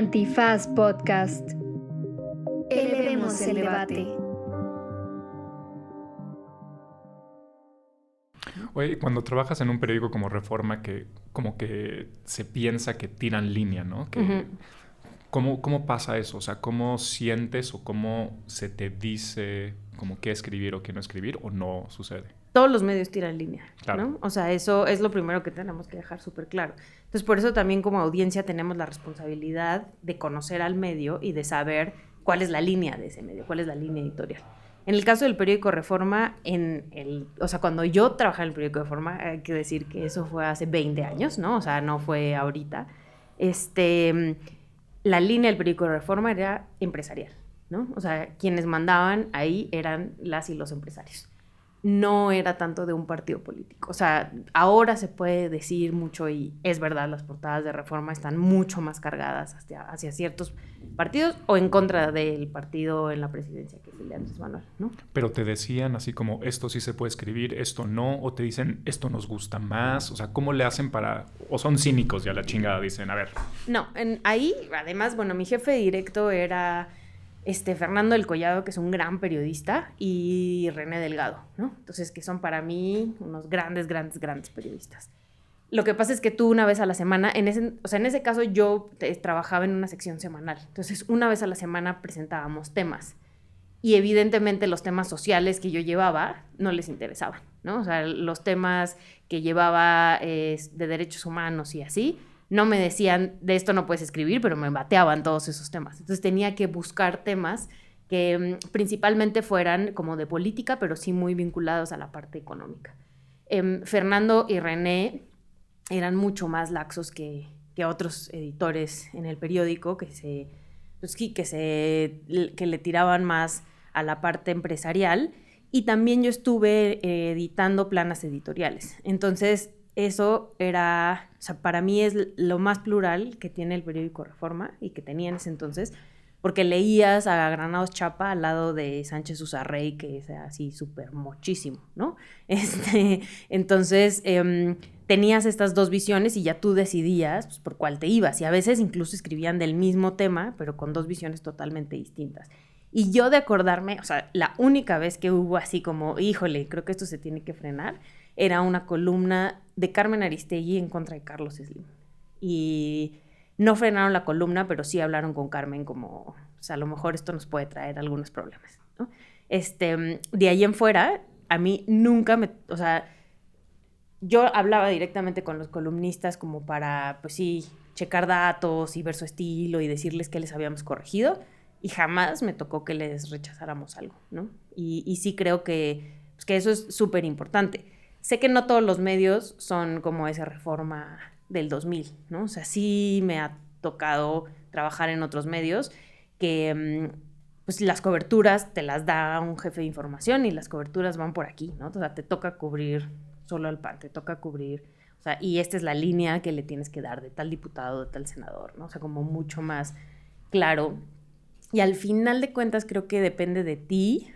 Antifaz Podcast. Elevemos el debate. Oye, cuando trabajas en un periódico como Reforma, que como que se piensa que tiran línea, ¿no? Que, ¿cómo, ¿Cómo pasa eso? O sea, ¿cómo sientes o cómo se te dice como qué escribir o qué no escribir o no sucede? Todos los medios tiran línea, ¿no? O sea, eso es lo primero que tenemos que dejar súper claro. Entonces, por eso también como audiencia tenemos la responsabilidad de conocer al medio y de saber cuál es la línea de ese medio, cuál es la línea editorial. En el caso del periódico Reforma, en el, o sea, cuando yo trabajaba en el periódico Reforma, hay que decir que eso fue hace 20 años, ¿no? O sea, no fue ahorita. Este, la línea del periódico Reforma era empresarial, ¿no? O sea, quienes mandaban ahí eran las y los empresarios no era tanto de un partido político. O sea, ahora se puede decir mucho y es verdad, las portadas de reforma están mucho más cargadas hacia, hacia ciertos partidos o en contra del partido en la presidencia, que es el de Andrés Manuel, ¿no? Pero te decían así como, esto sí se puede escribir, esto no, o te dicen, esto nos gusta más, o sea, ¿cómo le hacen para, o son cínicos ya la chingada, dicen, a ver. No, en, ahí, además, bueno, mi jefe directo era este, Fernando del Collado, que es un gran periodista, y René Delgado, ¿no? Entonces, que son para mí unos grandes, grandes, grandes periodistas. Lo que pasa es que tú una vez a la semana, en ese, o sea, en ese caso yo trabajaba en una sección semanal, entonces una vez a la semana presentábamos temas y evidentemente los temas sociales que yo llevaba no les interesaban, ¿no? O sea, los temas que llevaba de derechos humanos y así, no me decían, de esto no puedes escribir, pero me bateaban todos esos temas. Entonces tenía que buscar temas que mm, principalmente fueran como de política, pero sí muy vinculados a la parte económica. Em, Fernando y René eran mucho más laxos que, otros editores en el periódico, que se, pues, que, se, que le tiraban más a la parte empresarial. Y también yo estuve eh, editando planas editoriales. Entonces, eso era, o sea, para mí es lo más plural que tiene el periódico Reforma y que tenía en ese entonces, porque leías a Granados Chapa al lado de Sánchez Usarrey, que es así súper muchísimo, ¿no? Este, entonces, em, tenías estas dos visiones y ya tú decidías pues, por cuál te ibas. Y a veces incluso escribían del mismo tema, pero con dos visiones totalmente distintas. Y yo de acordarme, o sea, la única vez que hubo así como, híjole, creo que esto se tiene que frenar, era una columna de Carmen Aristegui en contra de Carlos Slim. Y no frenaron la columna, pero sí hablaron con Carmen como, o sea, a lo mejor esto nos puede traer algunos problemas. Este, de ahí en fuera, a mí nunca me, o sea, yo hablaba directamente con los columnistas como para, pues sí, checar datos y ver su estilo y decirles que les habíamos corregido y jamás me tocó que les rechazáramos algo, ¿no? Y, sí creo que, pues, que eso es súper importante. Sé que no todos los medios son como esa reforma del 2000, ¿no? O sea, sí me ha tocado trabajar en otros medios que mm, pues las coberturas te las da un jefe de información y las coberturas van por aquí, ¿no? O sea, te toca cubrir solo al PAN, te toca cubrir, o sea, y esta es la línea que le tienes que dar de tal diputado, de tal senador, ¿no? O sea, como mucho más claro. Y al final de cuentas creo que depende de ti,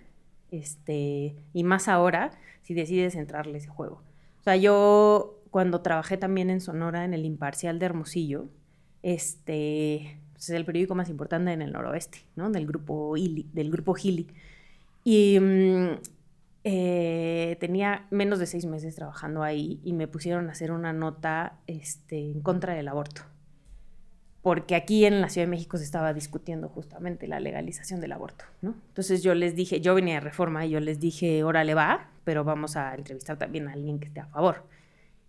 este, y más ahora, si decides entrarle ese juego. O sea, yo cuando trabajé también en Sonora, en el Imparcial de Hermosillo, este, pues, es el periódico más importante en el noroeste, ¿no? Del grupo, Ili, del grupo Gili. Y mm, eh, tenía menos de seis meses trabajando ahí y me pusieron a hacer una nota este, en contra del aborto porque aquí en la Ciudad de México se estaba discutiendo justamente la legalización del aborto, ¿no? Entonces yo les dije, yo venía de reforma y yo les dije, órale va, pero vamos a entrevistar también a alguien que esté a favor.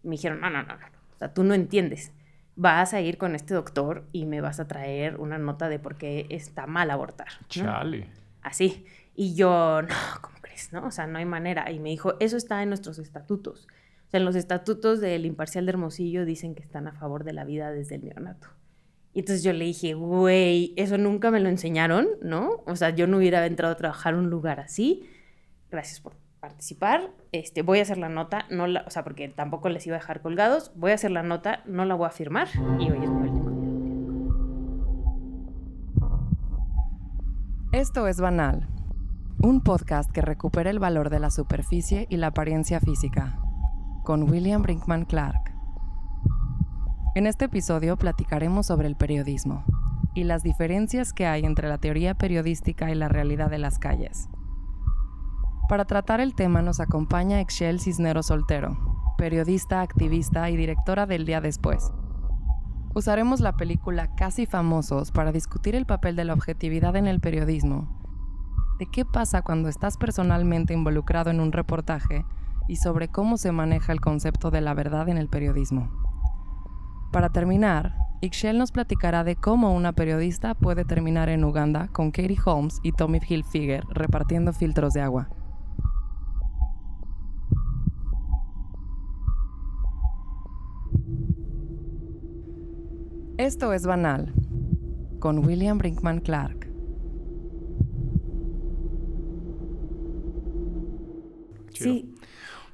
Y me dijeron, no, no, no, no, o sea, tú no entiendes. Vas a ir con este doctor y me vas a traer una nota de por qué está mal abortar. Chale. Así. Y yo, no, ¿cómo crees? ¿No? O sea, no hay manera. Y me dijo, eso está en nuestros estatutos. O sea, en los estatutos del imparcial de Hermosillo dicen que están a favor de la vida desde el neonato. Y entonces yo le dije, güey, eso nunca me lo enseñaron, ¿no? O sea, yo no hubiera entrado a trabajar en un lugar así. Gracias por participar. Este, voy a hacer la nota, no la, o sea, porque tampoco les iba a dejar colgados. Voy a hacer la nota, no la voy a firmar y hoy es mi último Esto es Banal, un podcast que recupera el valor de la superficie y la apariencia física, con William Brinkman Clark. En este episodio platicaremos sobre el periodismo, y las diferencias que hay entre la teoría periodística y la realidad de las calles. Para tratar el tema nos acompaña Excel Cisneros Soltero, periodista, activista y directora del Día Después. Usaremos la película Casi Famosos para discutir el papel de la objetividad en el periodismo, de qué pasa cuando estás personalmente involucrado en un reportaje y sobre cómo se maneja el concepto de la verdad en el periodismo. Para terminar, Ixchel nos platicará de cómo una periodista puede terminar en Uganda con Katie Holmes y Tommy Hilfiger repartiendo filtros de agua. Esto es Banal, con William Brinkman Clark. Sí.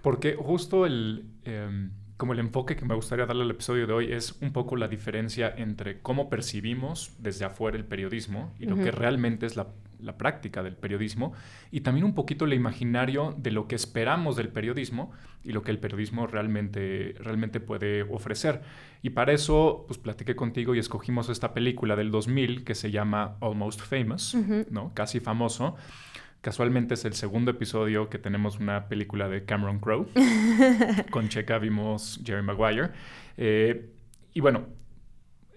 Porque justo el, em, como el enfoque que me gustaría darle al episodio de hoy es un poco la diferencia entre cómo percibimos desde afuera el periodismo y lo que realmente es la, la, práctica del periodismo y también un poquito el imaginario de lo que esperamos del periodismo y lo que el periodismo realmente, realmente puede ofrecer. Y para eso, pues platiqué contigo y escogimos esta película del 2000 que se llama Almost Famous, ¿no? Casi famoso Casualmente es el segundo episodio que tenemos una película de Cameron Crowe. Con Checa vimos Jerry Maguire. Eh, y bueno,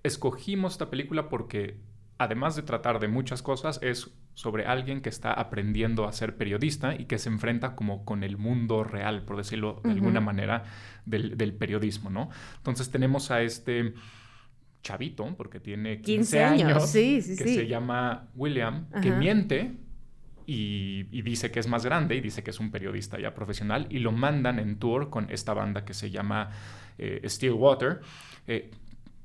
escogimos esta película porque además de tratar de muchas cosas, es sobre alguien que está aprendiendo a ser periodista y que se enfrenta como con el mundo real, por decirlo de alguna manera, del, periodismo, ¿no? Entonces tenemos a este chavito, porque tiene 15, años, que se llama William, que miente y, dice que es más grande y dice que es un periodista ya profesional y lo mandan en tour con esta banda que se llama eh, Stillwater. Eh,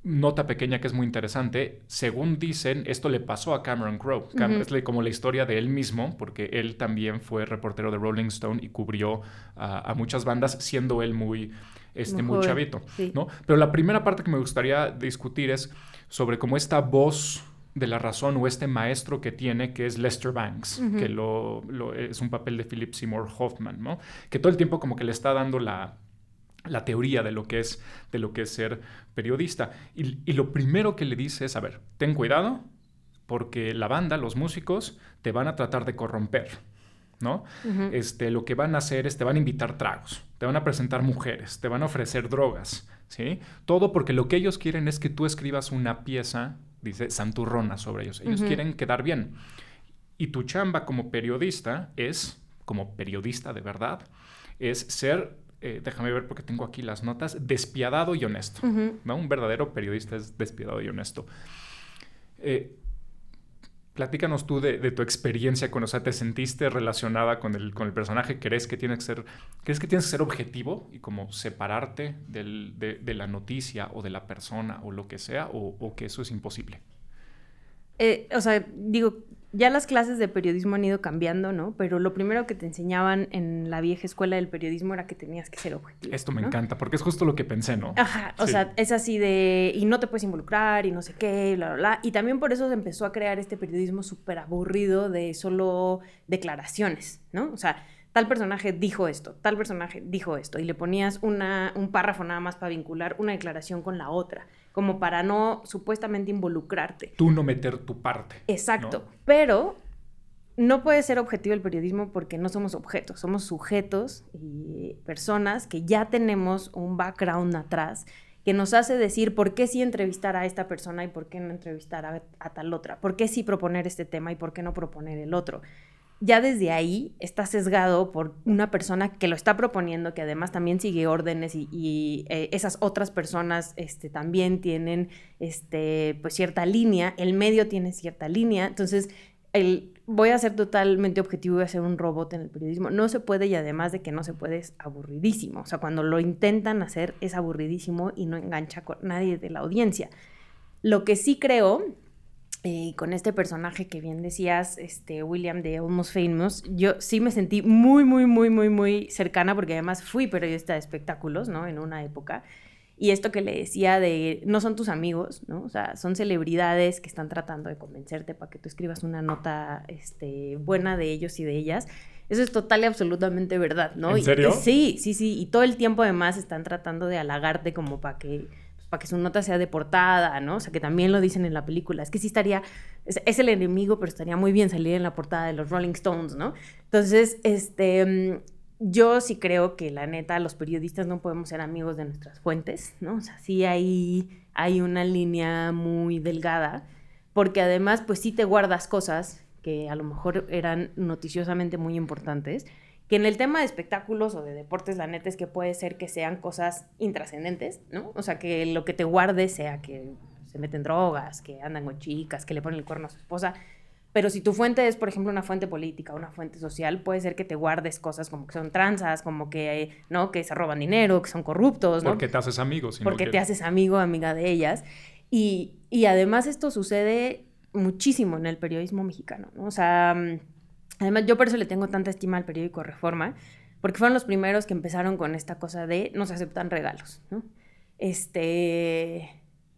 nota pequeña que es muy interesante, según dicen, esto le pasó a Cameron Crowe. Es como la historia de él mismo, porque él también fue reportero de Rolling Stone y cubrió a muchas bandas, siendo él muy, este, muy, chavito. ¿no? Pero la primera parte que me gustaría discutir es sobre cómo esta voz de la razón o este maestro que tiene, que es Lester Banks, que lo, es un papel de Philip Seymour Hoffman, ¿no? Que todo el tiempo como que le está dando la, teoría de lo que es, de lo que es ser periodista. Y, lo primero que le dice es, a ver, ten cuidado, porque la banda, los músicos, te van a tratar de corromper, ¿no? este, lo que van a hacer es, te van a invitar tragos, te van a presentar mujeres, te van a ofrecer drogas, ¿sí? Todo porque lo que ellos quieren es que tú escribas una pieza dice santurrona sobre ellos. Ellos quieren quedar bien. Y tu chamba como periodista es, como periodista de verdad, es ser, eh, déjame ver porque tengo aquí las notas, despiadado y honesto. ¿no? Un verdadero periodista es despiadado y honesto. Eh, platícanos tú de, tu experiencia con, o sea, ¿te sentiste relacionada con el, con el personaje? ¿Crees que tienes que ser, ¿crees que tienes que ser objetivo y como separarte de, la noticia o de la persona o lo que sea o, que eso es imposible? Eh, o sea, digo, ya las clases de periodismo han ido cambiando, ¿no? Pero lo primero que te enseñaban en la vieja escuela del periodismo era que tenías que ser objetivo. Esto me encanta, porque es justo lo que pensé, ¿no? Ajá, o sea, es así de, y no te puedes involucrar y no sé qué, bla, bla, bla. Y también por eso se empezó a crear este periodismo súper aburrido de solo declaraciones, ¿no? O sea, tal personaje dijo esto, tal personaje dijo esto, y le ponías una, un párrafo nada más para vincular una declaración con la otra como para no supuestamente involucrarte. Tú no meter tu parte. Exacto, pero no puede ser objetivo el periodismo porque no somos objetos, somos sujetos y personas que ya tenemos un background atrás que nos hace decir por qué sí entrevistar a esta persona y por qué no entrevistar a, a tal otra, por qué sí proponer este tema y por qué no proponer el otro ya desde ahí está sesgado por una persona que lo está proponiendo, que además también sigue órdenes y, eh, esas otras personas este, también tienen este, pues cierta línea, el medio tiene cierta línea, entonces el, voy a ser totalmente objetivo y voy a ser un robot en el periodismo. No se puede y además de que no se puede es aburridísimo, o sea, cuando lo intentan hacer es aburridísimo y no engancha con nadie de la audiencia. Lo que sí creo y con este personaje que bien decías, este William de Almost Famous, yo sí me sentí muy, muy, muy, muy, muy cercana porque además fui periodista de espectáculos, ¿no? En una época. Y esto que le decía de, no son tus amigos, ¿no? O sea, son celebridades que están tratando de convencerte para que tú escribas una nota este, buena de ellos y de ellas. Eso es total y absolutamente verdad, ¿no? ¿En serio? sí, sí, sí. Y todo el tiempo además están tratando de halagarte como para que para que su nota sea de portada, ¿no? O sea, que también lo dicen en la película. Es que sí estaría, es, el enemigo, pero estaría muy bien salir en la portada de los Rolling Stones, ¿no? Entonces, este, mm, yo sí creo que la neta, los periodistas no podemos ser amigos de nuestras fuentes, ¿no? O sea, sí hay, hay una línea muy delgada, porque además, pues sí te guardas cosas que a lo mejor eran noticiosamente muy importantes, que en el tema de espectáculos o de deportes, la neta es que puede ser que sean cosas intrascendentes, ¿no? O sea, que lo que te guarde sea que se meten drogas, que andan con chicas, que le ponen el cuerno a su esposa, pero si tu fuente es, por ejemplo, una fuente política, una fuente social, puede ser que te guardes cosas como que son tranzas, como que, ¿no? Que se roban dinero, que son corruptos, ¿no? Porque te haces amigo. Porque te haces amigo, amiga de ellas. Y, y, además esto sucede muchísimo en el periodismo mexicano, ¿no? O sea, mm, además yo por eso le tengo tanta estima al periódico Reforma, porque fueron los primeros que empezaron con esta cosa de no se aceptan regalos, ¿no? Este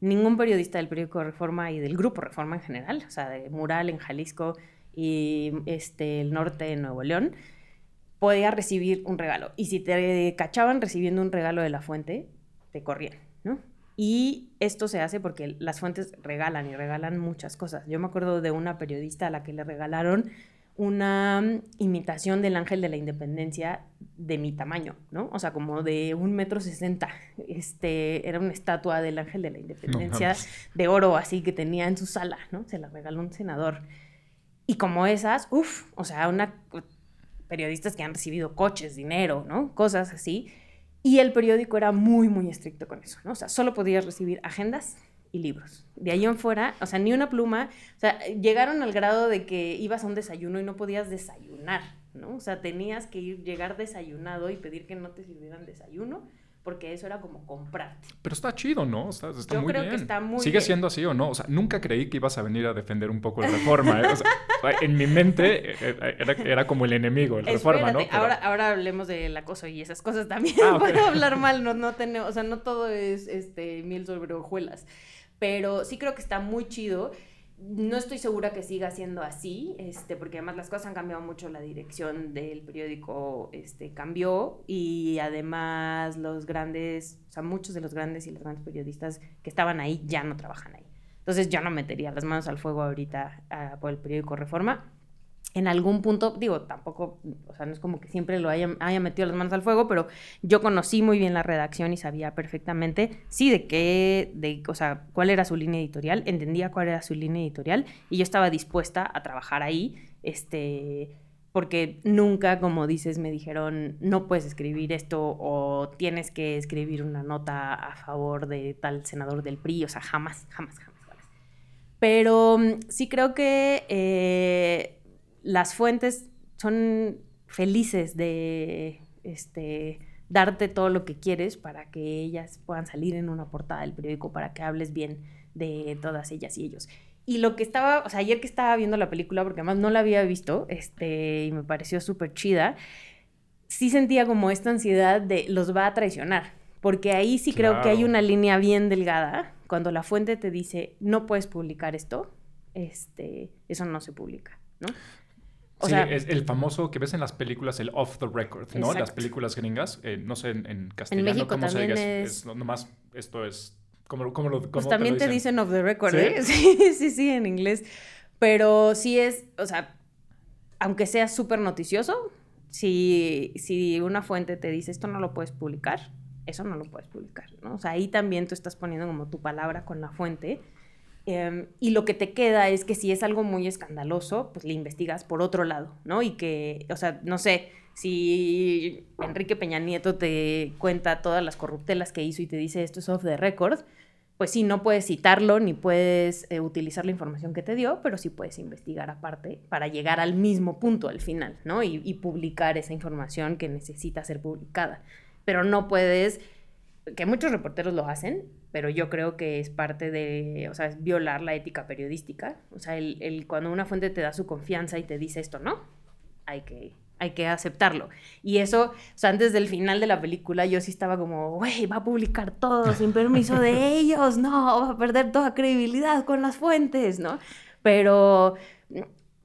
ningún periodista del periódico Reforma y del grupo Reforma en general, o sea, de Mural en Jalisco y este, el norte de Nuevo León, podía recibir un regalo. Y si te cachaban recibiendo un regalo de la fuente, te corrían, ¿no? Y esto se hace porque las fuentes regalan y regalan muchas cosas. Yo me acuerdo de una periodista a la que le regalaron una imitación del ángel de la independencia de mi tamaño, ¿no? O sea, como de un metro sesenta. Este, era una estatua del ángel de la independencia de oro, así que tenía en su sala, ¿no? Se la regaló un senador. Y como esas, uff, o sea, una periodistas que han recibido coches, dinero, ¿no? Cosas así. Y el periódico era muy, muy estricto con eso, ¿no? O sea, solo podías recibir agendas y libros. De ahí en fuera, o sea, ni una pluma. O sea, llegaron al grado de que ibas a un desayuno y no podías desayunar, ¿no? O sea, tenías que ir, llegar desayunado y pedir que no te sirvieran desayuno porque eso era como comprarte. Pero está chido, ¿no? Está, está Yo muy creo bien. que está muy ¿Sigue bien. siendo así o no? O sea, nunca creí que ibas a venir a defender un poco la reforma. ¿eh? O sea, en mi mente eh, era, era, como el enemigo, el reforma, ¿no? Pero... Ahora, ahora hablemos del acoso y esas cosas también. Ah, okay. Puedo hablar mal, no, no tenemos, o sea, no todo es este, miel sobre hojuelas. Pero sí creo que está muy chido. No estoy segura que siga siendo así, este, porque además las cosas han cambiado mucho, la dirección del periódico este, cambió y además los grandes, o sea, muchos de los grandes y los grandes periodistas que estaban ahí ya no trabajan ahí. Entonces yo no metería las manos al fuego ahorita uh, por el periódico Reforma. En algún punto, digo, tampoco, o sea, no es como que siempre lo haya, metido las manos al fuego, pero yo conocí muy bien la redacción y sabía perfectamente, sí, de qué, de, o sea, cuál era su línea editorial, entendía cuál era su línea editorial y yo estaba dispuesta a trabajar ahí, este, porque nunca, como dices, me dijeron, no puedes escribir esto o tienes que escribir una nota a favor de tal senador del PRI, o sea, jamás, jamás, jamás. Pero sí creo que eh, las fuentes son felices de este, darte todo lo que quieres para que ellas puedan salir en una portada del periódico, para que hables bien de todas ellas y ellos. Y lo que estaba, o sea, ayer que estaba viendo la película, porque además no la había visto, este, y me pareció súper chida, sí sentía como esta ansiedad de los va a traicionar, porque ahí sí claro. creo que hay una línea bien delgada, cuando la fuente te dice, no puedes publicar esto, este, eso no se publica, ¿no? O sí, sea, es el famoso que ves en las películas, el off the record, ¿no? Exacto. Las películas gringas, eh, no sé en, en castellano en México cómo se diga, es... es, nomás esto es, ¿cómo, cómo lo cómo Pues también te, te, dicen off the record, ¿Sí? ¿eh? Sí, sí, sí, en inglés. Pero sí es, o sea, aunque sea súper noticioso, si, si una fuente te dice esto no lo puedes publicar, eso no lo puedes publicar, ¿no? O sea, ahí también tú estás poniendo como tu palabra con la fuente. Um, y lo que te queda es que si es algo muy escandaloso, pues le investigas por otro lado, ¿no? Y que, o sea, no sé, si Enrique Peña Nieto te cuenta todas las corruptelas que hizo y te dice esto es off the record, pues sí, no puedes citarlo ni puedes eh, utilizar la información que te dio, pero sí puedes investigar aparte para llegar al mismo punto al final, ¿no? Y, y publicar esa información que necesita ser publicada. Pero no puedes, que muchos reporteros lo hacen, pero yo creo que es parte de, o sea, es violar la ética periodística. O sea, el, el, cuando una fuente te da su confianza y te dice esto, no, hay que, hay que aceptarlo. Y eso, o sea, antes del final de la película yo sí estaba como, güey, va a publicar todo sin permiso de ellos, no, va a perder toda credibilidad con las fuentes, ¿no? Pero,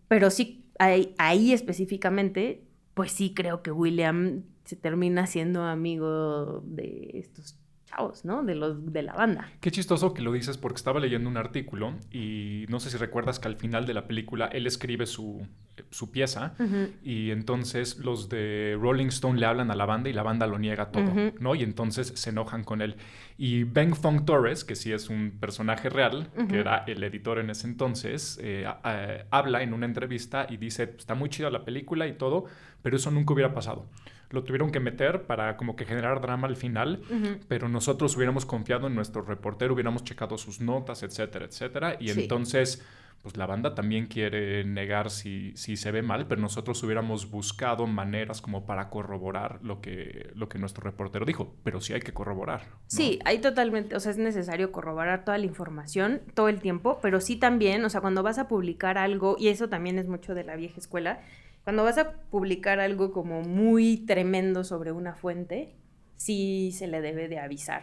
pero sí, ahí, ahí específicamente, pues sí creo que William se termina siendo amigo de estos chavos, ¿no? De los de la banda. Qué chistoso que lo dices porque estaba leyendo un artículo y no sé si recuerdas que al final de la película él escribe su, su pieza y entonces los de Rolling Stone le hablan a la banda y la banda lo niega todo, ¿no? Y entonces se enojan con él. Y Ben Fong Torres, que sí es un personaje real, que era el editor en ese entonces, eh, habla en una entrevista y dice, está muy chida la película y todo, pero eso nunca hubiera pasado lo tuvieron que meter para como que generar drama al final, pero nosotros hubiéramos confiado en nuestro reportero, hubiéramos checado sus notas, etcétera, etcétera, y entonces pues la banda también quiere negar si, si se ve mal, pero nosotros hubiéramos buscado maneras como para corroborar lo que, lo que nuestro reportero dijo, pero sí hay que corroborar. Sí, hay totalmente, o sea, es necesario corroborar toda la información todo el tiempo, pero sí también, o sea, cuando vas a publicar algo, y eso también es mucho de la vieja escuela, cuando vas a publicar algo como muy tremendo sobre una fuente, sí se le debe de avisar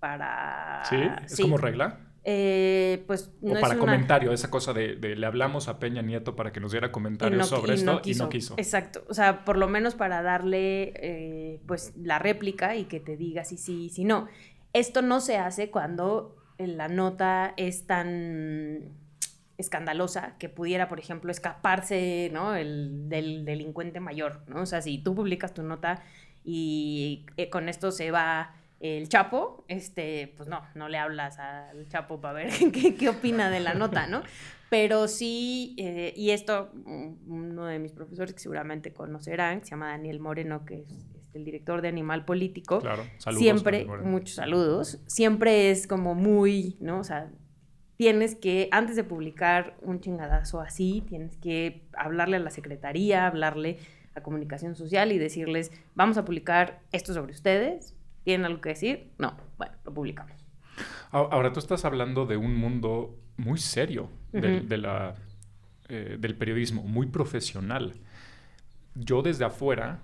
para... Sí, es como regla. Eh, pues no o para comentario, esa cosa de, le hablamos a Peña Nieto para que nos diera comentarios sobre esto y no quiso. Exacto, o sea, por lo menos para darle eh, pues la réplica y que te diga si sí, si no. Esto no se hace cuando la nota es tan escandalosa que pudiera, por ejemplo, escaparse, ¿no? El, del delincuente mayor, ¿no? O sea, si tú publicas tu nota y eh, con esto se va el Chapo, este, pues no, no le hablas al Chapo para ver qué, qué opina de la nota, ¿no? Pero sí, eh, y esto, uno de mis profesores que seguramente conocerán, que se llama Daniel Moreno, que es este, el director de Animal Político. Claro, saludos. Siempre, muchos saludos. Siempre es como muy, ¿no? O sea, tienes que, antes de publicar un chingadazo así, tienes que hablarle a la secretaría, hablarle a comunicación social y decirles, vamos a publicar esto sobre ustedes, ¿tienen algo que decir? No, bueno, lo publicamos. Ahora tú estás hablando de un mundo muy serio de, la, eh, del periodismo, muy profesional. Yo desde afuera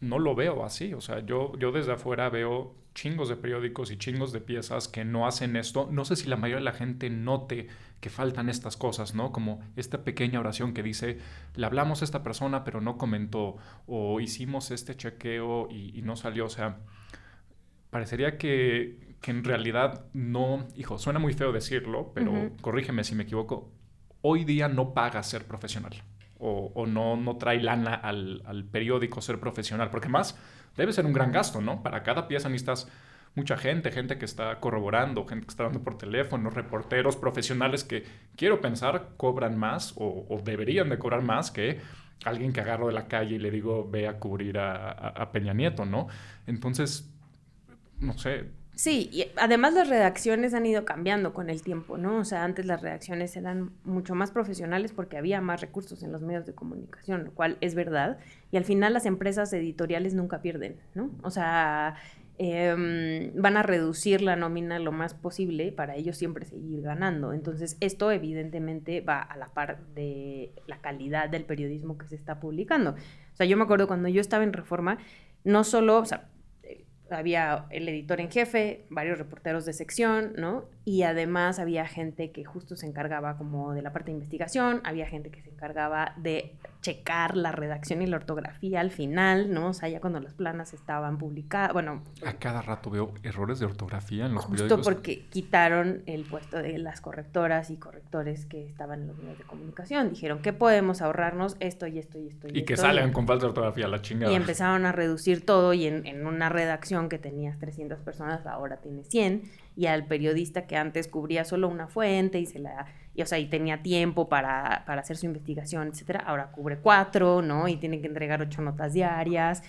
no lo veo así, o sea, yo, yo desde afuera veo chingos de periódicos y chingos de piezas que no hacen esto. No sé si la mayoría de la gente note que faltan estas cosas, ¿no? Como esta pequeña oración que dice, le hablamos a esta persona pero no comentó, o hicimos este chequeo y, no salió. O sea, parecería que, que, en realidad no, hijo, suena muy feo decirlo, pero corrígeme si me equivoco, hoy día no paga ser profesional. O, o no, no trae lana al, al periódico ser profesional, porque más debe ser un gran gasto, ¿no? Para cada pieza necesitas mucha gente, gente que está corroborando, gente que está dando por teléfono, reporteros profesionales que quiero pensar cobran más o, deberían de cobrar más que alguien que agarro de la calle y le digo ve a cubrir a, Peña Nieto, ¿no? Entonces, no sé, Sí, y además las redacciones han ido cambiando con el tiempo, ¿no? O sea, antes las redacciones eran mucho más profesionales porque había más recursos en los medios de comunicación, lo cual es verdad. Y al final las empresas editoriales nunca pierden, ¿no? O sea, em, van a reducir la nómina lo más posible para ellos siempre seguir ganando. Entonces, esto evidentemente va a la par de la calidad del periodismo que se está publicando. O sea, yo me acuerdo cuando yo estaba en Reforma, no solo, o sea, había el editor en jefe, varios reporteros de sección, ¿no? Y además había gente que justo se encargaba como de la parte de investigación, había gente que se encargaba de checar la redacción y la ortografía al final, ¿no? O sea, ya cuando las planas estaban publicadas, bueno... A cada rato veo errores de ortografía en los justo porque quitaron el puesto de las correctoras y correctores que estaban en los medios de comunicación. Dijeron, ¿qué podemos ahorrarnos? Esto y esto y esto y, y que salgan con falta de ortografía, la chingada. Y empezaron a reducir todo y en, en una redacción que tenías 300 personas, ahora tiene 100 y al periodista que antes cubría solo una fuente y se la y, o sea, y tenía tiempo para, para hacer su investigación, etcétera, ahora cubre cuatro, ¿no? Y tiene que entregar ocho notas diarias.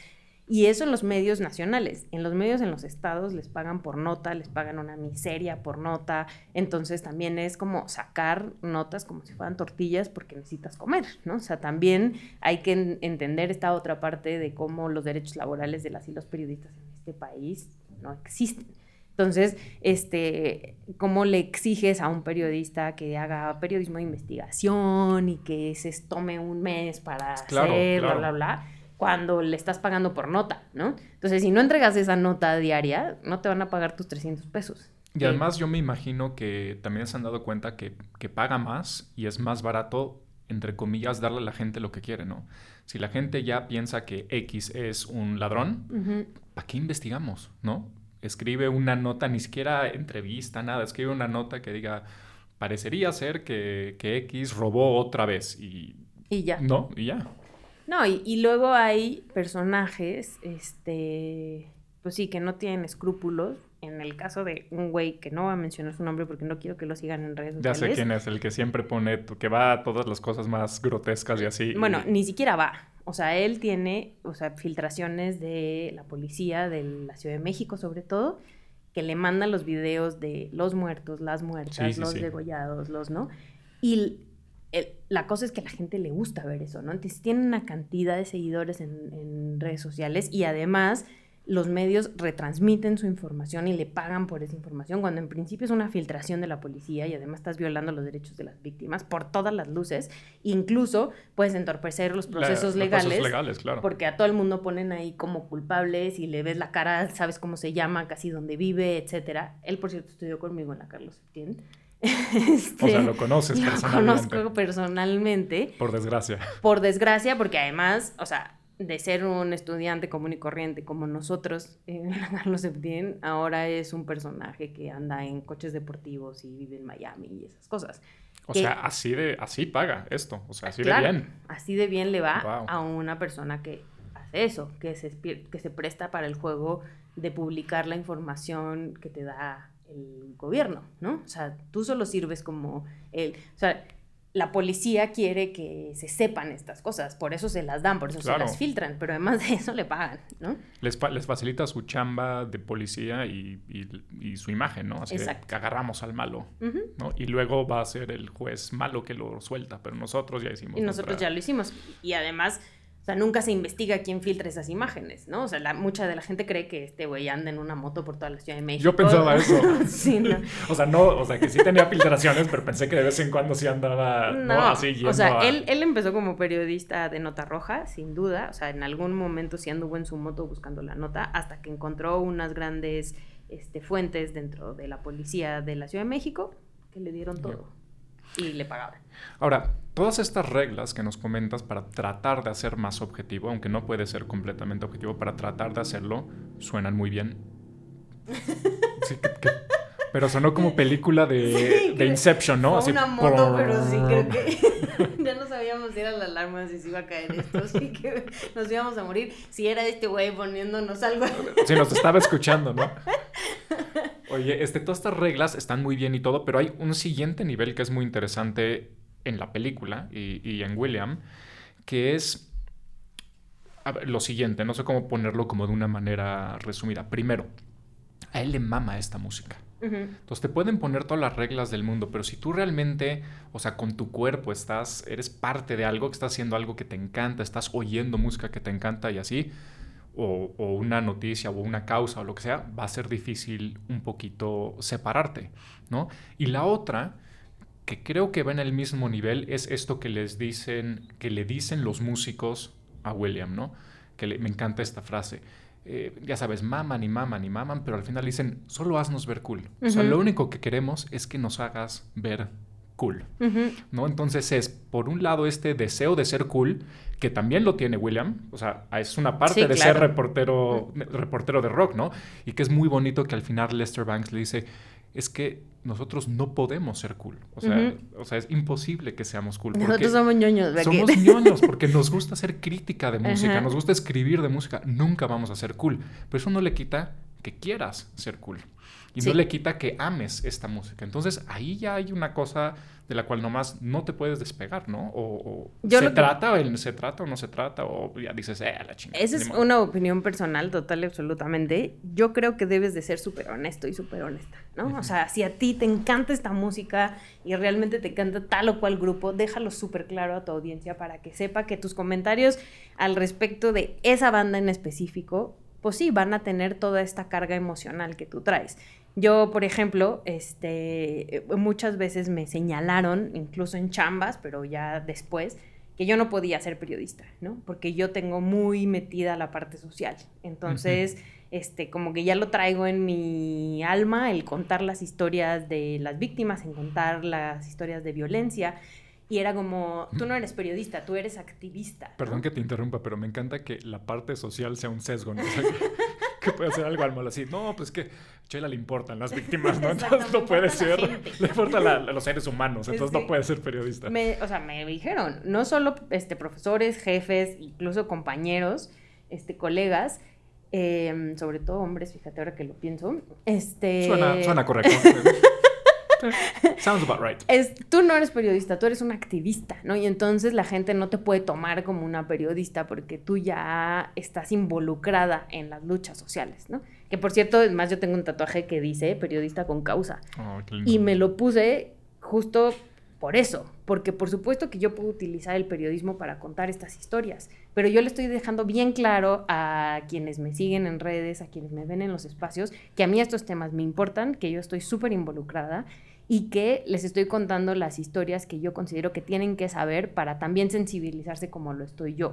Y eso en los medios nacionales. En los medios en los estados les pagan por nota, les pagan una miseria por nota. Entonces también es como sacar notas como si fueran tortillas porque necesitas comer, ¿no? O sea, también hay que entender esta otra parte de cómo los derechos laborales de las y los periodistas en este país no existen. Entonces, este, ¿cómo le exiges a un periodista que haga periodismo de investigación y que se tome un mes para hacer, bla, bla, bla, cuando le estás pagando por nota, ¿no? Entonces, si no entregas esa nota diaria, no te van a pagar tus 300 pesos. Y además yo me imagino que también se han dado cuenta que, que paga más y es más barato, entre comillas, darle a la gente lo que quiere, ¿no? Si la gente ya piensa que X es un ladrón, ¿para qué investigamos, no? escribe una nota, ni siquiera entrevista, nada, escribe una nota que diga, parecería ser que, que X robó otra vez y... Y ya. No, y ya. No, y, y luego hay personajes, este, pues sí, que no tienen escrúpulos. En el caso de un güey que no va a mencionar su nombre porque no quiero que lo sigan en redes Ya sociales. sé quién es, el que siempre pone, que va a todas las cosas más grotescas y así. Bueno, y- ni siquiera va. O sea, él tiene, o sea, filtraciones de la policía de la Ciudad de México, sobre todo, que le mandan los videos de los muertos, las muertas, Sí, sí, los sí. degollados, los, ¿no? Y el- la cosa es que a la gente le gusta ver eso, ¿no? Entonces tiene una cantidad de seguidores en, en redes sociales y además los medios retransmiten su información y le pagan por esa información, cuando en principio es una filtración de la policía y además estás violando los derechos de las víctimas por todas las luces. Incluso puedes entorpecer los la- procesos los legales. procesos legales, claro. Porque a todo el mundo ponen ahí como culpables y le ves la cara, sabes cómo se llama, casi dónde vive, etcétera. Él, por cierto, estudió conmigo en la Carlos Septién. Este, O sea, lo conoces lo personalmente. conozco personalmente, Por desgracia. por desgracia, porque además, o sea, de ser un estudiante común y corriente como nosotros Carlos Septién, ahora es un personaje que anda en coches deportivos y vive en Miami y esas cosas. O que- sea, así de, así paga esto. O sea, así Claro, de bien. Así de bien le va Wow. a una persona que hace eso, que se, que se presta para el juego de publicar la información que te da el gobierno, ¿no? O sea, tú solo sirves como el... O sea, la policía quiere que se sepan estas cosas, por eso se las dan, por eso Claro. se las filtran, pero además de eso le pagan, ¿no? Les, fa- les facilita su chamba de policía y, y- y su imagen, ¿no? Así Exacto. que agarramos al malo. ¿no? Y luego va a ser el juez malo que lo suelta, pero nosotros ya hicimos Y nosotros nuestra- ya lo hicimos. Y además, o sea, nunca se investiga quién filtra esas imágenes, ¿no? O sea, la, mucha de la gente cree que este güey anda en una moto por toda la Ciudad de México. Yo pensaba eso. sí, no. O sea, no, o sea, que sí tenía filtraciones, pero pensé que de vez en cuando sí andaba, ¿no? No, Así yendo o sea, a- él, él empezó como periodista de Nota Roja, sin duda. O sea, en algún momento sí anduvo en su moto buscando la nota, hasta que encontró unas grandes este, fuentes dentro de la policía de la Ciudad de México que le dieron todo. Y le pagaban. Ahora, todas estas reglas que nos comentas para tratar de hacer más objetivo, aunque no puede ser completamente objetivo, para tratar de hacerlo, suenan muy bien. Sí, que- que- pero sonó como película de, Sí, de creo- Inception, ¿no? Fue Así, una moto, pero sí creo que ya no sabíamos si era la alarma, si se iba a caer esto, así que nos íbamos a morir. Si era este güey poniéndonos algo. Sí, nos estaba escuchando, ¿no? Oye, este, todas estas reglas están muy bien y todo, pero hay un siguiente nivel que es muy interesante en la película y, y en William, que es ver, lo siguiente, no sé cómo ponerlo como de una manera resumida. Primero, a él le mama esta música. Entonces te pueden poner todas las reglas del mundo, pero si tú realmente, o sea, con tu cuerpo estás, eres parte de algo, que estás haciendo algo que te encanta, estás oyendo música que te encanta y así, o, o una noticia o una causa o lo que sea, va a ser difícil un poquito separarte, ¿no? Y la otra, que creo que va en el mismo nivel, es esto que les dicen, que le dicen los músicos a William, ¿no? Que le- me encanta esta frase. Eh, ya sabes, maman y maman y maman, pero al final dicen, solo haznos ver cool. O sea, lo único que queremos es que nos hagas ver cool. ¿no? Entonces es, por un lado, este deseo de ser cool, que también lo tiene William, o sea, es una parte Sí, de ser reportero, reportero de rock, ¿no? Y que es muy bonito que al final Lester Banks le dice, es que nosotros no podemos ser cool, o sea, o sea es imposible que seamos cool. Nosotros somos ñoños, ¿verdad? somos ñoños porque nos gusta hacer crítica de música, nos gusta escribir de música, nunca vamos a ser cool, pero eso no le quita que quieras ser cool. Y no le quita que ames esta música. Entonces ahí ya hay una cosa de la cual nomás no te puedes despegar, ¿no? O, o Yo se que- trata, o se trata o no se trata, o ya dices, eh, la chingada. Esa es modo". una opinión personal, total y absolutamente. Yo creo que debes de ser súper honesto y súper honesta, ¿no? O sea, si a ti te encanta esta música y realmente te encanta tal o cual grupo, déjalo súper claro a tu audiencia para que sepa que tus comentarios al respecto de esa banda en específico, pues sí, van a tener toda esta carga emocional que tú traes. Yo, por ejemplo, este, eh, muchas veces me señalaron, incluso en chambas, pero ya después, que yo no podía ser periodista, ¿no? Porque yo tengo muy metida la parte social. Entonces, este, como que ya lo traigo en mi alma, el contar las historias de las víctimas, en contar las historias de violencia. Y era como, tú no eres periodista, tú eres activista. ¿no? Perdón que te interrumpa, pero me encanta que la parte social sea un sesgo, ¿no? O sea, que, puede hacer algo al malo así. No, pues que a Chela le importan las víctimas, ¿no? Entonces no puede ser. Le importan a los seres humanos, entonces no puede ser periodista. Me, o sea, me dijeron, no solo este, profesores, jefes, incluso compañeros, este, colegas, eh, sobre todo hombres, fíjate ahora que lo pienso. Este... Suena, suena correcto. Sounds about right. Es, tú no eres periodista, tú eres un activista, ¿no? Y entonces la gente no te puede tomar como una periodista porque tú ya estás involucrada en las luchas sociales, ¿no? Que por cierto, además yo tengo un tatuaje que dice periodista con causa. Oh, y me lo puse justo por eso, porque por supuesto que yo puedo utilizar el periodismo para contar estas historias, pero yo le estoy dejando bien claro a quienes me siguen en redes, a quienes me ven en los espacios, que a mí estos temas me importan, que yo estoy súper involucrada y que les estoy contando las historias que yo considero que tienen que saber para también sensibilizarse como lo estoy yo.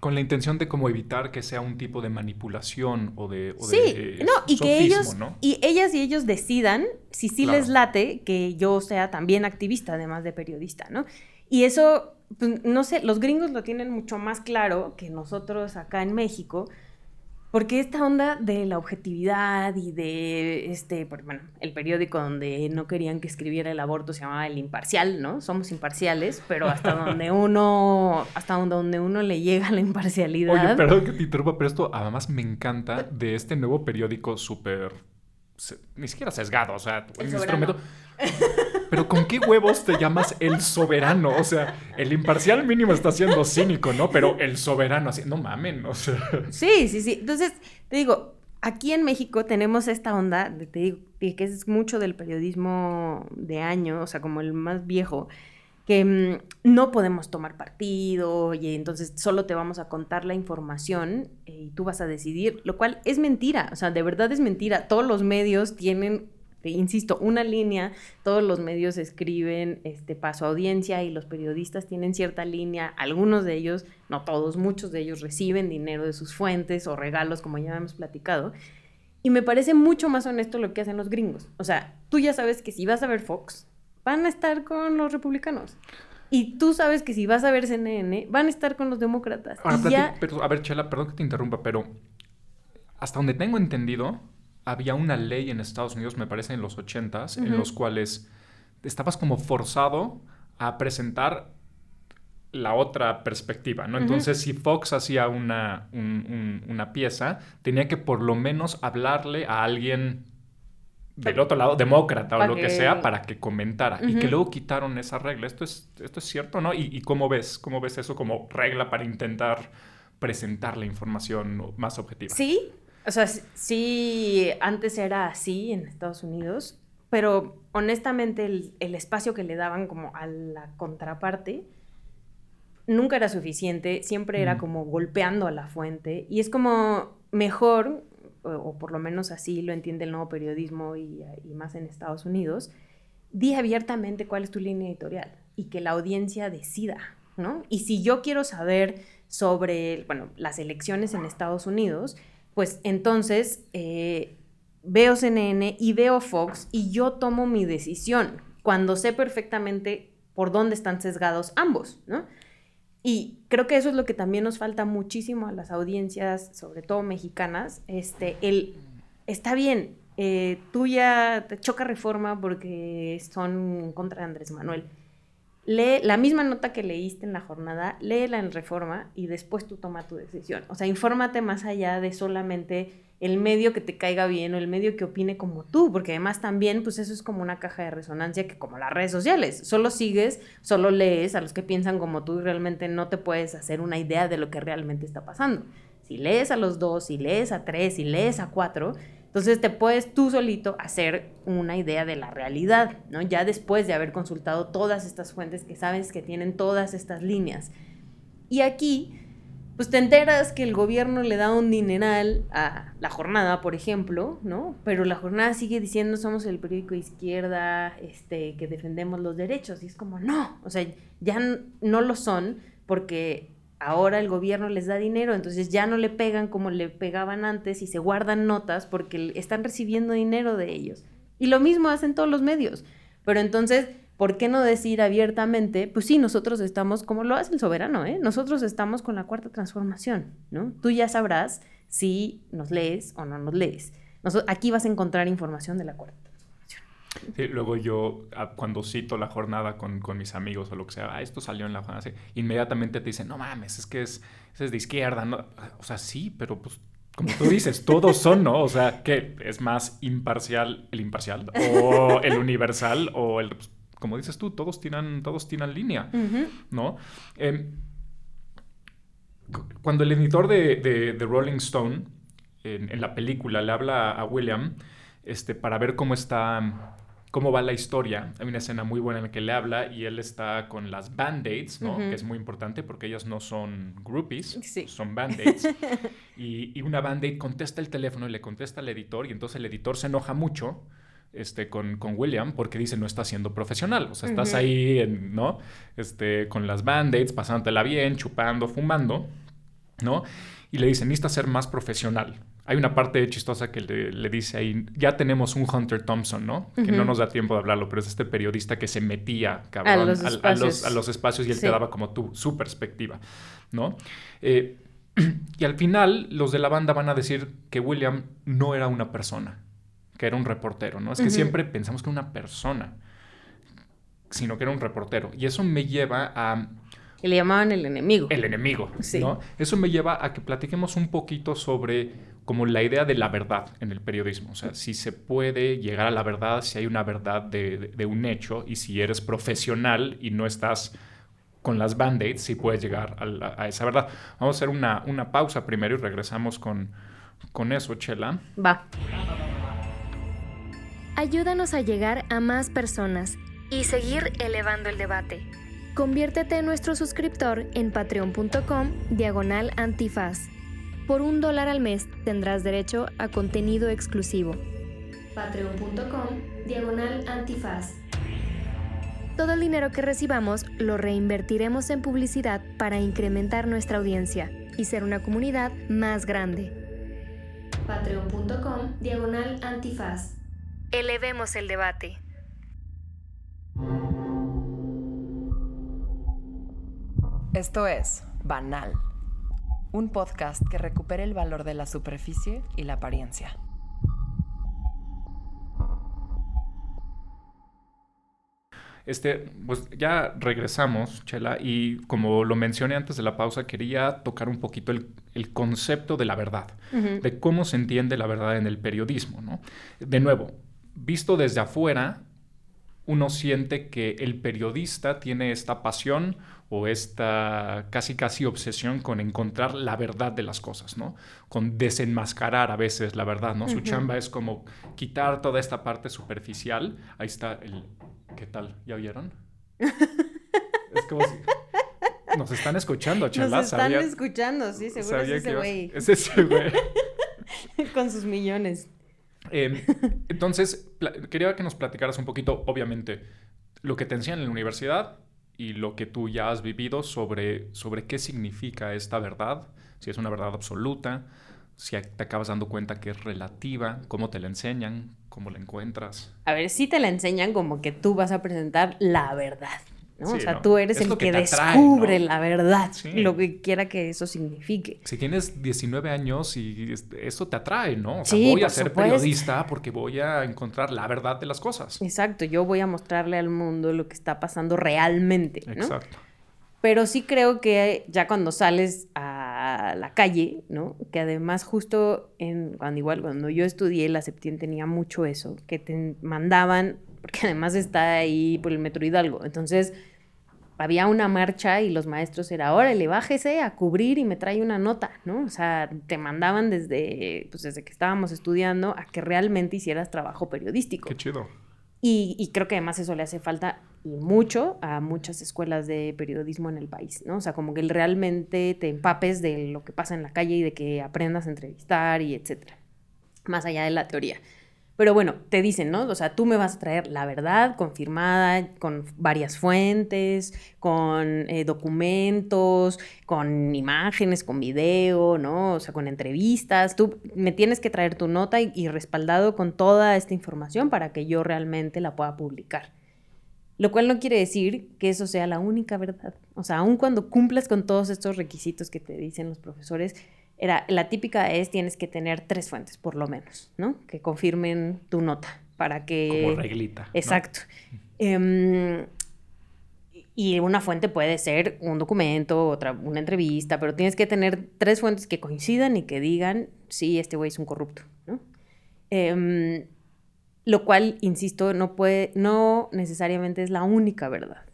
Con la intención de como evitar que sea un tipo de manipulación o de o sí no y que ellos y ellas y ellos decidan si sí les late que yo sea también activista además de periodista no y eso pues, no sé los gringos lo tienen mucho más claro que nosotros acá en México porque esta onda de la objetividad y de este, bueno, el periódico donde no querían que escribiera el aborto se llamaba El Imparcial, ¿no? Somos imparciales, pero hasta donde uno, hasta donde uno le llega la imparcialidad. Oye, perdón que te interrumpa, pero esto además me encanta de este nuevo periódico súper, ni siquiera sesgado, o sea, el instrumento. Pero ¿con qué huevos te llamas el soberano? O sea, el imparcial mínimo está siendo cínico, ¿no? Pero el soberano, así, no mamen, o sea. Sí, sí, sí. Entonces, te digo, aquí en México tenemos esta onda, de, te digo, que es mucho del periodismo de año, o sea, como el más viejo, que mm, no podemos tomar partido y entonces solo te vamos a contar la información eh, y tú vas a decidir, lo cual es mentira, o sea, de verdad es mentira. Todos los medios tienen insisto, una línea, todos los medios escriben este, para su audiencia y los periodistas tienen cierta línea, algunos de ellos, no todos, muchos de ellos reciben dinero de sus fuentes o regalos, como ya hemos platicado. Y me parece mucho más honesto lo que hacen los gringos. O sea, tú ya sabes que si vas a ver Fox, van a estar con los republicanos. Y tú sabes que si vas a ver CNN, van a estar con los demócratas. pero, a ver, Chela, perdón que te interrumpa, pero hasta donde tengo entendido, había una ley en Estados Unidos, me parece en los 80s, en los cuales estabas como forzado a presentar la otra perspectiva, ¿no? Entonces, si Fox hacía una, una pieza, tenía que por lo menos hablarle a alguien del otro lado, demócrata o lo que... sea, para que comentara. Y que luego quitaron esa regla. Esto es, esto es cierto, ¿no? ¿Y, ¿Y, cómo ves? ¿Cómo ves eso como regla para intentar presentar la información más objetiva? Sí, o sea, sí, antes era así en Estados Unidos, pero honestamente el, espacio que le daban como a la contraparte nunca era suficiente, siempre era como golpeando a la fuente y es como mejor, o, por lo menos así lo entiende el nuevo periodismo y, y más en Estados Unidos, di abiertamente cuál es tu línea editorial y que la audiencia decida, ¿no? Y si yo quiero saber sobre, bueno, las elecciones en Estados Unidos, pues entonces eh, veo CNN y veo Fox y yo tomo mi decisión cuando sé perfectamente por dónde están sesgados ambos, ¿no? Y creo que eso es lo que también nos falta muchísimo a las audiencias, sobre todo mexicanas. Este, el, está bien, eh, tú ya te choca reforma porque son contra Andrés Manuel lee la misma nota que leíste en la jornada, léela en reforma y después tú toma tu decisión. O sea, infórmate más allá de solamente el medio que te caiga bien o el medio que opine como tú, porque además también, pues eso es como una caja de resonancia que como las redes sociales, solo sigues, solo lees a los que piensan como tú y realmente no te puedes hacer una idea de lo que realmente está pasando. Si lees a los dos, si lees a tres, si lees a cuatro, entonces te puedes tú solito hacer una idea de la realidad, ¿no? Ya después de haber consultado todas estas fuentes que sabes que tienen todas estas líneas. Y aquí, pues te enteras que el gobierno le da un dineral a la jornada, por ejemplo, ¿no? Pero la jornada sigue diciendo somos el periódico izquierda, este, que defendemos los derechos. Y es como, no, o sea, ya no lo son porque ahora el gobierno les da dinero, entonces ya no le pegan como le pegaban antes y se guardan notas porque están recibiendo dinero de ellos. Y lo mismo hacen todos los medios. Pero entonces, ¿por qué no decir abiertamente? Pues sí, nosotros estamos, como lo hace el soberano, ¿eh? Nosotros estamos con la cuarta transformación, ¿no? Tú ya sabrás si nos lees o no nos lees. aquí vas a encontrar información de la cuarta Sí, luego yo, ah, cuando cito la jornada con, con, mis amigos o lo que sea, ah, esto salió en la jornada, inmediatamente te dicen, no mames, es que es, es de izquierda. ¿no? O sea, sí, pero pues como tú dices, todos son, ¿no? O sea, ¿qué es más imparcial el imparcial o el universal o el, pues, como dices tú, todos tienen, todos tienen línea, ¿no? Em, cuando el editor de, de, Rolling Stone en, en, la película le habla a William este, para ver cómo está cómo va la historia. Hay una escena muy buena en la que le habla y él está con las band-aids, ¿no? Que es muy importante porque ellas no son groupies, son band-aids. y, una band-aid contesta el teléfono y le contesta al editor y entonces el editor se enoja mucho este, con, con, William porque dice no está siendo profesional. O sea, estás ahí, ¿no? Este, con las band-aids, pasándotela bien, chupando, fumando, ¿no? Y le dice, necesitas ser más profesional. Hay una parte chistosa que le, dice ahí, ya tenemos un Hunter Thompson, ¿no? Que no nos da tiempo de hablarlo, pero es este periodista que se metía, cabrón, a los espacios, y él te daba como tú, su perspectiva, ¿no? Eh, y al final los de la banda van a decir que William no era una persona, que era un reportero, ¿no? Es que siempre pensamos que era una persona, sino que era un reportero. Y eso me lleva a que le llamaban el enemigo. El enemigo, ¿no? Eso me lleva a que platiquemos un poquito sobre como la idea de la verdad en el periodismo. O sea, si se puede llegar a la verdad, si hay una verdad de, un hecho y si eres profesional y no estás con las band-aids, si puedes llegar a, esa verdad. Vamos a hacer una, una pausa primero y regresamos con, con eso, Chela. Va. Ayúdanos a llegar a más personas y seguir elevando el debate. Conviértete en nuestro suscriptor en patreon.com diagonal antifaz. Por un dólar al mes tendrás derecho a contenido exclusivo. Patreon.com diagonal antifaz. Todo el dinero que recibamos lo reinvertiremos en publicidad para incrementar nuestra audiencia y ser una comunidad más grande. Patreon.com diagonal antifaz. Elevemos el debate. Esto es Banal, un podcast que recupera el valor de la superficie y la apariencia. Este, pues ya regresamos, Chela, y como lo mencioné antes de la pausa, quería tocar un poquito el, concepto de la verdad, de cómo se entiende la verdad en el periodismo, ¿no? De nuevo, visto desde afuera, uno siente que el periodista tiene esta pasión o esta casi casi obsesión con encontrar la verdad de las cosas, ¿no? Con desenmascarar a veces la verdad, ¿no? Su chamba es como quitar toda esta parte superficial. Ahí está el... ¿Qué tal? ¿Ya vieron? es como si... Nos están escuchando, chala. Nos están escuchando, sí, seguro es ese güey. Es ese güey. Con sus millones. Em, entonces, quería que nos platicaras un poquito, obviamente, lo que te enseñan en la universidad y lo que tú ya has vivido sobre, sobre qué significa esta verdad, si es una verdad absoluta, si te acabas dando cuenta que es relativa, cómo te la enseñan, cómo la encuentras. A ver, si te la enseñan como que tú vas a presentar la verdad o sea, tú eres el que, descubre la verdad, lo que quiera que eso signifique. Si tienes 19 años y eso te atrae, ¿no? O sea, voy a ser periodista porque voy a encontrar la verdad de las cosas. Exacto, yo voy a mostrarle al mundo lo que está pasando realmente, ¿no? Exacto. Pero sí creo que ya cuando sales a la calle, ¿no? Que además justo en, cuando igual cuando yo estudié, la Septien tenía mucho eso, que te mandaban porque además está ahí por el Metro Hidalgo. Entonces, había una marcha y los maestros era, órale, bájese a cubrir y me trae una nota, ¿no? O sea, te mandaban desde, pues desde que estábamos estudiando a que realmente hicieras trabajo periodístico. Qué chido. Y, y, creo que además eso le hace falta y mucho a muchas escuelas de periodismo en el país, ¿no? O sea, como que realmente te empapes de lo que pasa en la calle y de que aprendas a entrevistar y etcétera, más allá de la teoría. Pero bueno, te dicen, ¿no? O sea, tú me vas a traer la verdad confirmada con varias fuentes, con eh, documentos, con imágenes, con video, ¿no? O sea, con entrevistas. Tú me tienes que traer tu nota y, respaldado con toda esta información para que yo realmente la pueda publicar. Lo cual no quiere decir que eso sea la única verdad. O sea, aun cuando cumplas con todos estos requisitos que te dicen los profesores, era, la típica es tienes que tener tres fuentes, por lo menos, ¿no? Que confirmen tu nota para que... Como reglita. Exacto. Em, y una fuente puede ser un documento, otra, una entrevista, pero tienes que tener tres fuentes que coincidan y que digan, sí, este güey es un corrupto, ¿no? Em, lo cual, insisto, no puede, no necesariamente es la única verdad.